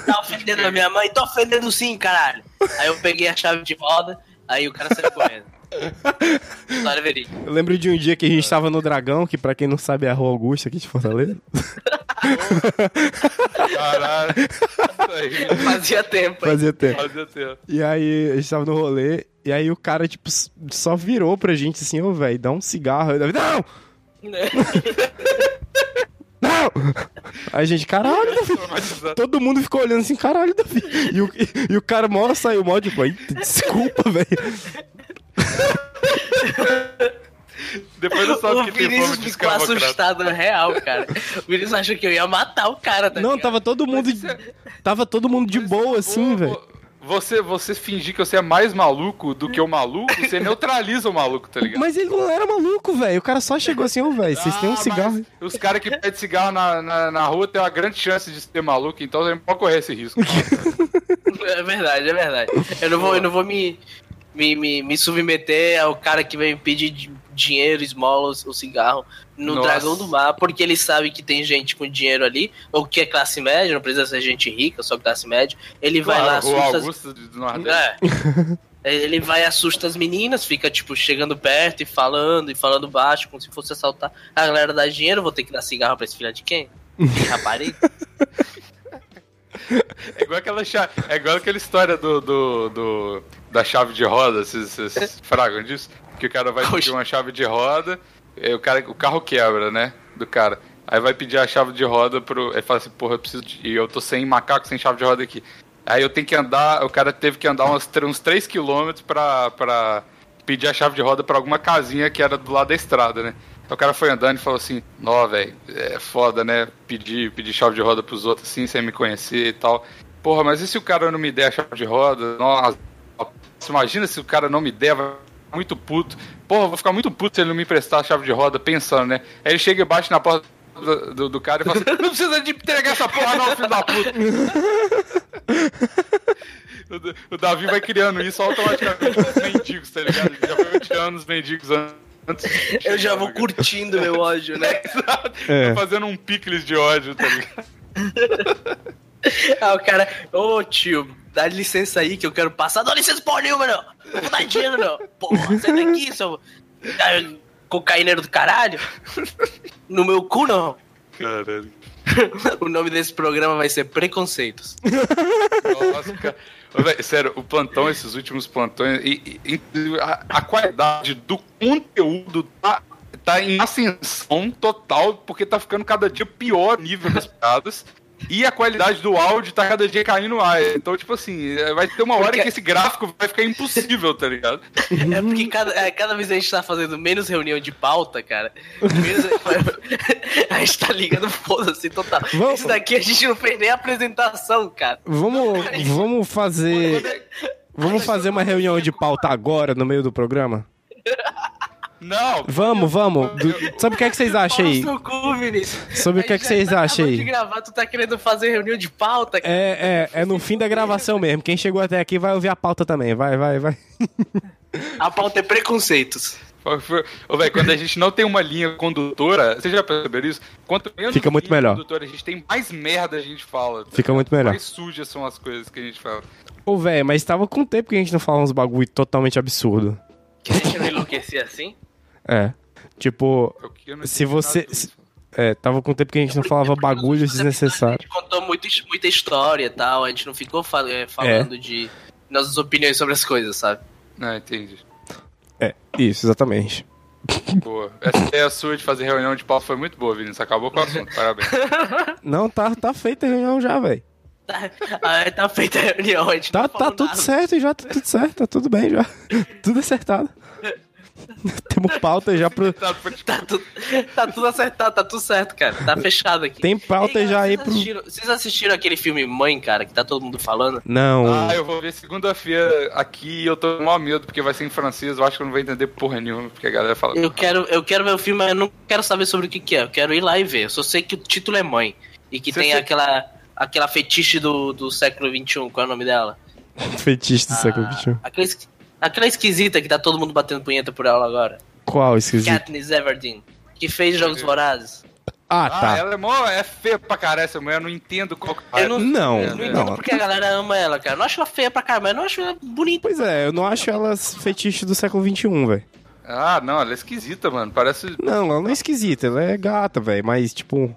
Tá ofendendo a minha mãe? Tô ofendendo sim, caralho. Aí eu peguei a chave de roda, aí o cara saiu correndo. História verídica. Eu lembro de um dia que a gente tava no Dragão, que pra quem não sabe é a Rua Augusta aqui de Fortaleza. Caralho. Fazia tempo, hein? Fazia tempo. Fazia tempo. E aí, a gente tava no rolê E aí o cara, tipo, só virou pra gente assim, ô, velho, dá um cigarro. Aí o Davi, não! Não! Aí a gente, caralho, Davi. Todo mundo ficou olhando assim, caralho, Davi. E o, e, e o cara mó saiu mó, tipo, "Eita, desculpa, velho. Depois eu O que tem Vinícius de ficou assustado real, cara. O Vinícius achou que eu ia matar o cara, tá Não, ligado? tava todo mundo. isso é- Tava todo mundo de boa, assim, velho. Você, você fingir que você é mais maluco do que o maluco, você neutraliza o maluco, tá ligado? Mas ele não era maluco, velho. O cara só chegou assim, ô, velho, vocês têm um Ah, cigarro. Os caras que pedem cigarro na, na, na rua têm uma grande chance de ser maluco, então você não pode correr esse risco. É verdade, é verdade. Eu não vou, eu não vou me, me, me, me submeter ao cara que vem pedir di- dinheiro, esmolas, o cigarro no Nossa. Dragão do Mar, porque ele sabe que tem gente com dinheiro ali, ou que é classe média, não precisa ser gente rica, só classe média. Ele vai lá, Claro, assusta. do Nordeste. É. Ele vai assusta as meninas, fica tipo chegando perto e falando e falando baixo, como se fosse assaltar. A galera dá dinheiro, vou ter que dar cigarro pra esse filho de quem? Rapariga? É igual aquela chave, é igual aquela história do, do, do- da chave de roda, vocês, vocês fragam disso? Que o cara vai pedir uma chave de roda, o, cara, o carro quebra, né? Do cara. Aí vai pedir a chave de roda pro. Aí fala assim, porra, eu preciso de. E eu tô sem macaco, sem chave de roda aqui. Aí eu tenho que andar. O cara teve que andar uns, uns 3km pra, pra pedir a chave de roda pra alguma casinha que era do lado da estrada, né? Aí o cara foi andando e falou assim, nó, velho, é foda, né? Pedir, pedir chave de roda pros outros assim, sem me conhecer e tal. Porra, mas e se o cara não me der a chave de roda? Nossa, imagina se o cara não me der, vai ficar muito puto. Porra, vou ficar muito puto se ele não me emprestar a chave de roda, pensando, né? Aí ele chega e bate na porta do, do- cara e fala assim, não precisa de entregar essa porra não, filho da puta. O O Davi vai criando isso automaticamente com os mendigos, tá ligado? Já vai tirando os mendigos an- antes. Eu já vou tá curtindo meu ódio, né? Exato. É. Tá fazendo um picles de ódio, tá ligado? Ah, o cara, ô tio, dá licença aí que eu quero passar. Dá licença porra nenhuma, não. Não vou dar dinheiro, não. Porra, sai daqui, seu ah, cocaíneiro do caralho. No meu cu, não. Caralho. O nome desse programa vai ser Preconceitos. Nossa, cara. Ô, véi, sério, o plantão, esses últimos plantões, e- e a, a qualidade do conteúdo tá, tá em ascensão total, porque tá ficando cada dia pior o nível das piadas. E a qualidade do áudio tá cada dia caindo mais. Então, tipo assim, é, vai ter uma hora Porque- que esse gráfico vai ficar impossível, tá ligado? É porque cada, é, cada vez a gente tá fazendo menos reunião de pauta, cara. Menos, a gente tá ligando foda-se total. Vamos- Isso daqui a gente não fez nem a apresentação, cara. Vamos, vamos fazer. Vamos fazer uma reunião de pauta agora, no meio do programa? Não! Vamos, vamos. Do- Sabe o que é que vocês acham aí? Cu. Sobre o que é que vocês tá acham aí? de gravar, tu tá querendo fazer reunião de pauta, cara. É, é, é no fim da gravação mesmo. Quem chegou até aqui vai ouvir a pauta também. Vai, vai, vai. A pauta é preconceitos. Ô, véi, quando a gente não tem uma linha condutora, vocês já perceberam isso? Quanto menos Fica muito linha melhor. condutora a gente tem, mais merda a gente fala. tá Fica muito melhor. Mais sujas são as coisas que a gente fala. Ô, velho, mas tava com tempo que a gente não falava uns bagulho totalmente absurdo. Que a gente não enlouquecer assim. É. Tipo, Se você- se- é, tava com tempo que a gente não falava bagulho A desnecessário. gente contou muito, muita história e tal. A gente não ficou fal- é, falando de nossas opiniões sobre as coisas, sabe? Não, entendi. É, isso, exatamente. Boa. Essa ideia sua de fazer reunião de pau foi muito boa, Vinícius. Acabou com o assunto. Parabéns. Não, tá, tá feita a reunião já, velho. Tá, ah, tá feita a reunião. A gente Tá, não tá tudo nada. certo já, tá tudo certo, tá tudo bem já. Tudo acertado. Temos pauta já pro. Tá, tipo- Tá tudo, tá tudo acertado, tá tudo certo, cara. Tá fechado aqui. Tem pauta Ei, já aí vocês pro. assistiram, vocês assistiram aquele filme Mãe, cara, que tá todo mundo falando? Não. Ah, eu vou ver segunda-feira aqui e eu tô com maior medo, porque vai ser em francês. Eu acho que eu não vou entender porra nenhuma, porque a galera fala. Eu quero, eu quero ver o filme, mas eu não quero saber sobre o que, que é. Eu quero ir lá e ver. Eu só sei que o título é Mãe. E que Você tem aquela, aquela fetiche do, do século XXI. Qual é o nome dela? Fetiche do século XXI. Aquela, es- aquela esquisita que tá todo mundo batendo punheta por ela agora. Qual esquisito? Katniss Everdeen. Que fez Jogos Vorazes. Ah, Ah, tá. ela é mó. É feia pra caralho essa mulher, eu não entendo qual que Eu não, Não, eu não entendo não. porque a galera ama ela, cara. Eu não acho ela feia pra caramba, mas eu não acho ela bonita. Pois é, eu não acho elas fetiche do século XXI, velho. Ah, não, ela é esquisita, mano. Parece. Não, ela não é esquisita, ela é gata, velho. Mas, tipo,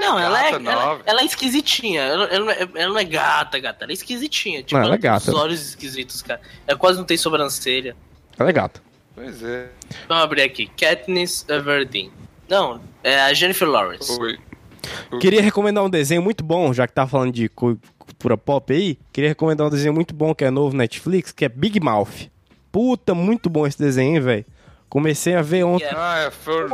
Não, ela é, gata, não, ela, ela é esquisitinha. Ela, ela não é, ela não é gata, gata. Ela é esquisitinha. Tipo, Não, ela é tem gata. Os olhos esquisitos, cara. Ela quase não tem sobrancelha. Ela é gata. Pois é. Vamos abrir aqui. Katniss Everdeen. Não, é a Jennifer Lawrence. Oi. Queria recomendar um desenho muito bom, já que tá falando de cu- cultura pop aí. Queria recomendar um desenho muito bom que é novo Netflix, que é Big Mouth. Puta, muito bom esse desenho, hein, velho. Comecei a ver ontem. Ah, é, foi-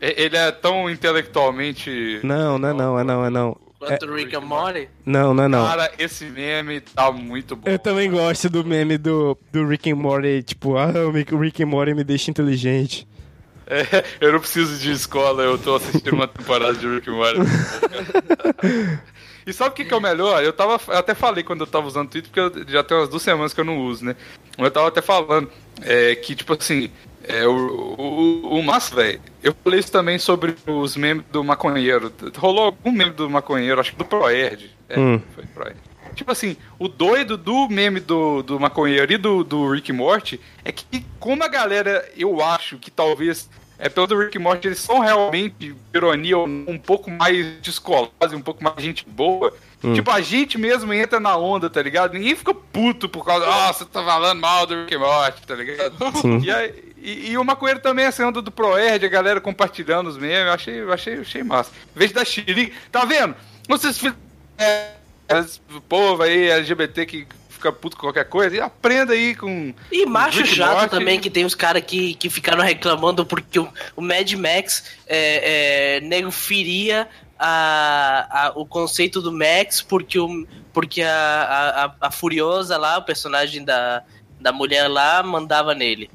Ele é tão intelectualmente. Não, não é não, é não, é não. É, Quanto Rick and Morty. não, não é não. Cara, esse meme tá muito bom. Eu também gosto do meme do, do Rick and Morty, tipo, ah, o Rick and Morty me deixa inteligente. É, eu não preciso de escola, eu tô assistindo uma temporada de Rick and Morty. E sabe o que, que é o melhor? Eu tava. Eu até falei quando eu tava usando o Twitter, porque eu- já tem umas duas semanas que eu não uso, né? Eu tava até falando é, que, tipo assim, é, o, o, o Márcio, velho, eu falei isso também sobre os memes do maconheiro. Rolou algum meme do maconheiro, acho que do Proerd. É, Hum. foi Proerd. Tipo assim, o doido do meme do, do maconheiro e do, do Rick Morty é que, como a galera, eu acho que talvez é pelo Rick e Morty, eles são realmente, ironia, um pouco mais descolados, um pouco mais gente boa. Tipo, a gente mesmo entra na onda, tá ligado? Ninguém fica puto por causa, ah, você tá falando mal do Rick e Morty, tá ligado? E, aí- e, e o maconheiro também, essa onda do ProErd, a galera compartilhando os memes, eu achei, eu achei, eu achei massa. Em vez da xeriga, tá vendo? Vocês. É, esse povo aí, LGBT que fica puto com qualquer coisa, e aprenda aí com. E macho Rick chato Morty. também, que tem os caras que, que ficaram reclamando porque o, o Mad Max é, é, nego feria a, a- o conceito do Max porque, o, porque a, a, a- a Furiosa lá, o personagem da, da mulher lá, mandava nele.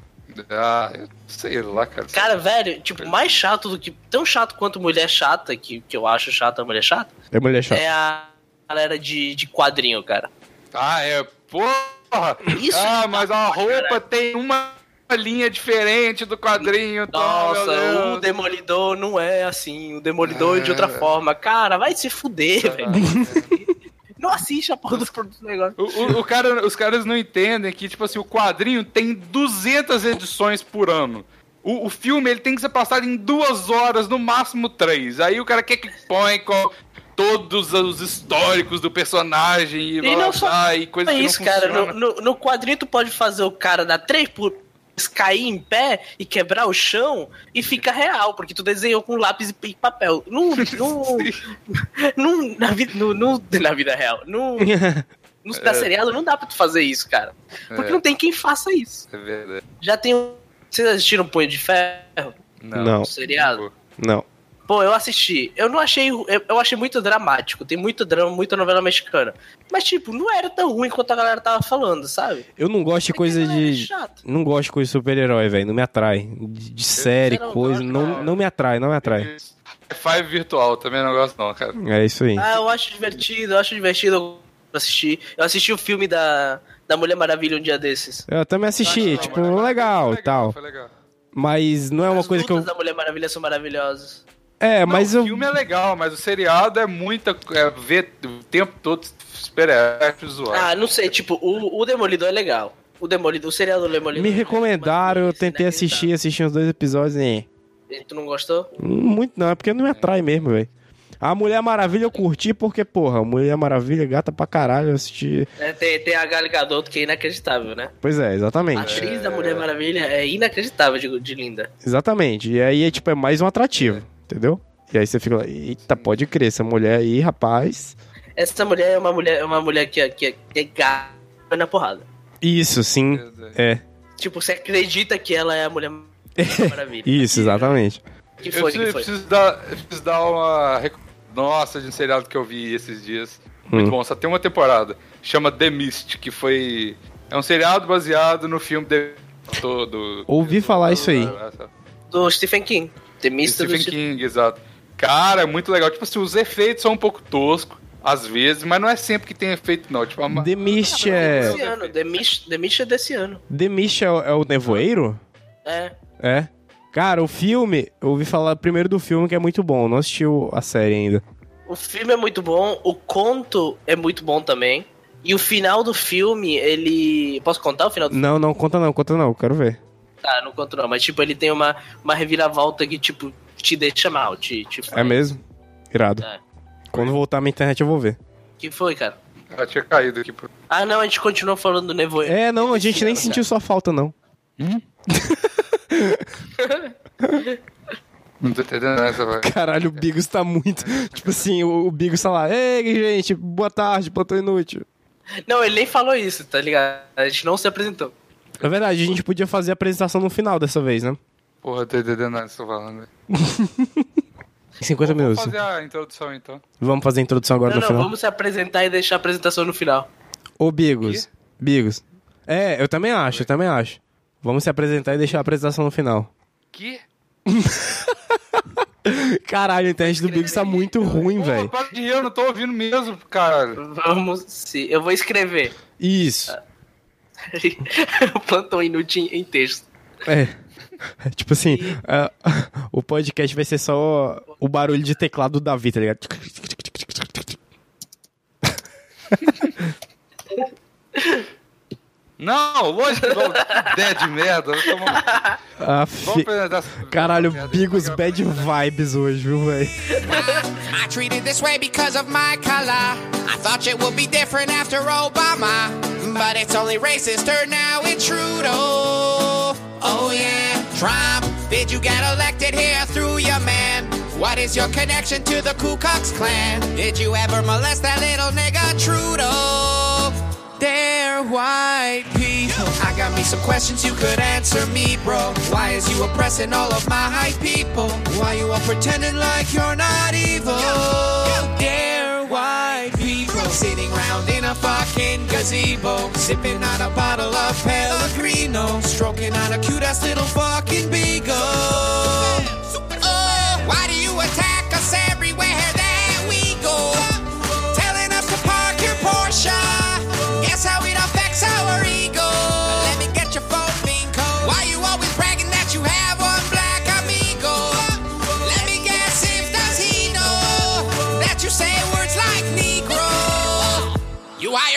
Ah, eu sei lá, cara. Cara, velho, tipo, mais chato do que. Tão chato quanto mulher chata, que, que eu acho chata a mulher chata, É mulher chata. é a galera de, de quadrinho, cara. Ah, é. Porra! Isso ah, mas a pra roupa caralho. tem uma linha diferente do quadrinho. tá, Nossa, Deus. o Demolidor não é assim, o Demolidor é de outra É. forma. Cara, vai se fuder, velho. Não assiste a porra dos produtos do negócio. O, o- o cara, os caras não entendem que, tipo assim, o quadrinho tem 200 edições por ano. O, o filme ele tem que ser passado em duas horas, no máximo três. Aí o cara quer que põe com todos os históricos do personagem e, E blá, não só blá, e coisa é isso, cara. no, no quadrinho tu pode fazer o cara dar três por cair em pé e quebrar o chão e fica real, porque tu desenhou com lápis e papel. No, no, no, na, vida, no, no- na vida real. No, no, na seriado não dá pra tu fazer isso, cara. Porque É. não tem quem faça isso. É verdade. Já tem. um- Vocês assistiram Punho de Ferro? Não. O seriado? Não. Pô, eu assisti. Eu não achei. Eu, eu achei muito dramático. Tem muito drama, muita novela mexicana. Mas, tipo, não era tão ruim quanto a galera tava falando, sabe? Eu não gosto de coisa era de. chato. Não gosto de coisa de super-herói, velho. Não me atrai. De, de série, não coisa. gosta, Não, não me atrai, não me atrai. Five virtual, também não gosto não, cara. É isso aí. Ah, eu acho divertido, eu acho divertido eu assistir. Eu assisti o filme da, da Mulher Maravilha um dia desses. Eu também assisti, Não, tipo, mas- legal e tal. Foi legal. Mas não é uma As coisa que eu. lutas da Mulher Maravilha são maravilhosas. É, mas não, eu. O filme é legal, mas o seriado é muita. É, ver o tempo todo super-herói zoado. Ah, não sei, tipo, o, o Demolidor é legal. O Demolidor, o seriado do Demolidor. Me é recomendaram, eu tentei assistir, assisti uns dois episódios e. E tu não gostou? Muito não, é porque não me atrai mesmo, velho. A Mulher Maravilha eu curti porque, porra, a Mulher Maravilha é gata pra caralho, eu assisti. É, tem, tem a Gal Gadot que é inacreditável, né? Pois é, A exatamente. atriz da Mulher Maravilha é inacreditável de, de linda. Exatamente. E aí é tipo, é mais um atrativo, entendeu? E aí você fica lá, eita, pode crer, essa mulher aí, rapaz. Essa mulher é uma mulher, é uma mulher que, é- que, é- que é gata na porrada. Isso, sim. É. Tipo, você acredita que ela é a Mulher Maravilha. Isso, exatamente. Que eu foi, que preciso, foi? preciso dar, eu preciso dar uma. Nossa, de um seriado que eu vi esses dias. Muito Hum. bom, só tem uma temporada. Chama The Mist, que foi. É um seriado baseado no filme The todo. Ouvi falar isso aí. Do Stephen King. The Mist do Stephen Stephen King, exato. Cara, é muito legal. Tipo assim, os efeitos são um pouco toscos, às vezes, mas não é sempre que tem efeito, não. Tipo, a... The Mist Desse é. ano. The Mist, The Mist é desse ano. The Mist é, o- é o nevoeiro? É. É. Cara, o filme, eu ouvi falar primeiro do filme que é muito bom. Não assisti a série ainda. O filme é muito bom, o conto é muito bom também. E o final do filme, ele. Posso contar o final do Não, não, conta não, conta não, quero ver. Tá, não conto não, mas tipo, ele tem uma, uma reviravolta que, tipo, te deixa mal, te, te É mesmo? Irado. É. Quando voltar minha internet eu vou ver. que foi, cara? Ela tinha caído aqui. Pro... Ah, não, a gente continuou falando do Nevoeiro. É, não, a gente nem sentiu sua falta, não. Não tô entendendo essa, velho. Caralho, o Bigos tá muito. Tipo assim, o, o Bigos tá lá. Ei, gente, boa tarde, plantão inútil. Não, ele nem falou isso, tá ligado? A gente não se apresentou. É verdade, a gente podia fazer a apresentação no final dessa vez, né? Porra, tô entendendo nada que você tá falando. velho. Em 50 Vamos minutos. fazer a introdução então. Vamos fazer a introdução agora Não, no não, final. vamos se apresentar e deixar a apresentação no final. Ô, Bigos. Bigos. É, eu também acho, eu também acho. Vamos se apresentar e deixar a apresentação no final. Que? Caralho, a internet do Bigos tá muito ruim, velho. eu não tô ouvindo mesmo, caralho. Vamos se. Eu vou escrever. Isso. plantão inútil em texto. É. Tipo assim, ah, o podcast vai ser só o barulho de teclado do Davi, tá ligado? Não, lógico que não. Que ideia de merda. Eu tô- Ah, Vamos fi- Caralho, Bigos bad vibes hoje, viu, velho? I treated this way because of my color. I thought it would be different after Obama. But it's only racist or now it's Trudeau. Oh yeah, Trump, did you get elected here through your man? What is your connection to the Ku Klux Klan? Did you ever molest that little nigga Trudeau? They're white some questions you could answer me, bro. Why is you oppressing all of my people? Why you all pretending like you're not evil? They're white people sitting round in a fucking gazebo, sipping on a bottle of Pellegrino, stroking on a cute ass little fucking beagle.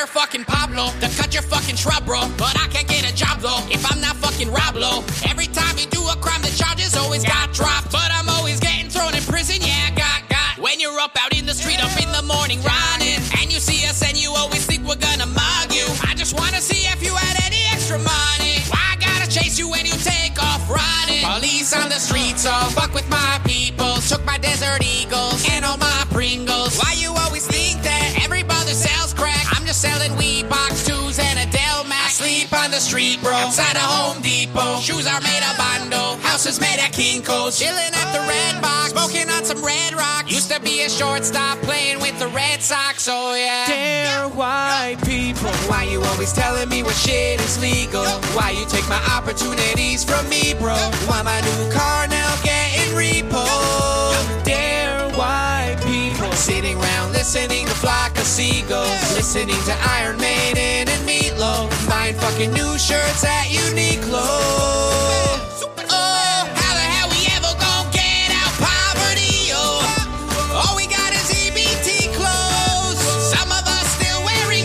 You hire fucking Pablo to cut your fucking shrub, bro. But I can't get a job though if I'm not fucking Roblo. Every time you do a crime, the charges always got dropped. But I'm always getting thrown in prison, yeah, got, got. When you're up out in the street, up in the morning running, and you see us and you always think we're gonna mug you. I just wanna see if you had any extra money. Why I gotta chase you when you take off running? Police on the streets, oh, fuck with my people. Took my desert eagles and all my Pringles. Selling weed box twos and a Del Max. I sleep on the street, bro. Outside a Home Depot. Shoes are made of Bondo. Houses made of Kinko's. Chilling at the Red Box. Smoking on some Red Rock. Used to be a shortstop playing with the Red Sox. Oh yeah. They're white people. Why you always telling me what shit is legal? Why you take my opportunities from me, bro? Why my new car now getting repo? They're white people sitting around listening to flock of seagulls, listening to Iron Maiden and Meatloaf, buying fucking new shirts at Uniqlo. Oh, how the hell we ever gonna get out poverty? Oh, all we got is EBT clothes. Some of us still wearing.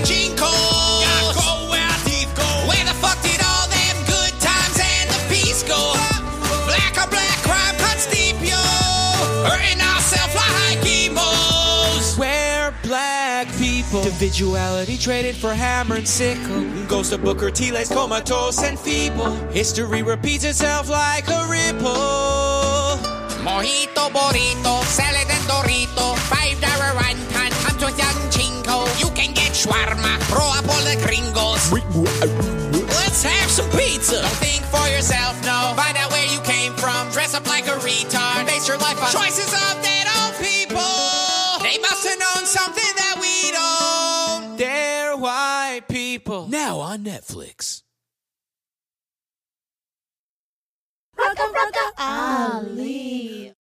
Where the fuck did all them good times and the peace go? Black black crime cuts deep, yo. Hurting people. Individuality traded for hammer and sickle. Ghost of Booker T lays comatose and feeble. History repeats itself like a ripple. Mojito, burrito, salad and Dorito, five dollar wonton, I'm to young chinko. You can get shawarma, throw up all the gringos. Let's have some pizza. Don't think for yourself, no. Find out where you came from. Dress up like a retard. Base your life on choices of on Netflix. Rocka, Rocka, Ali.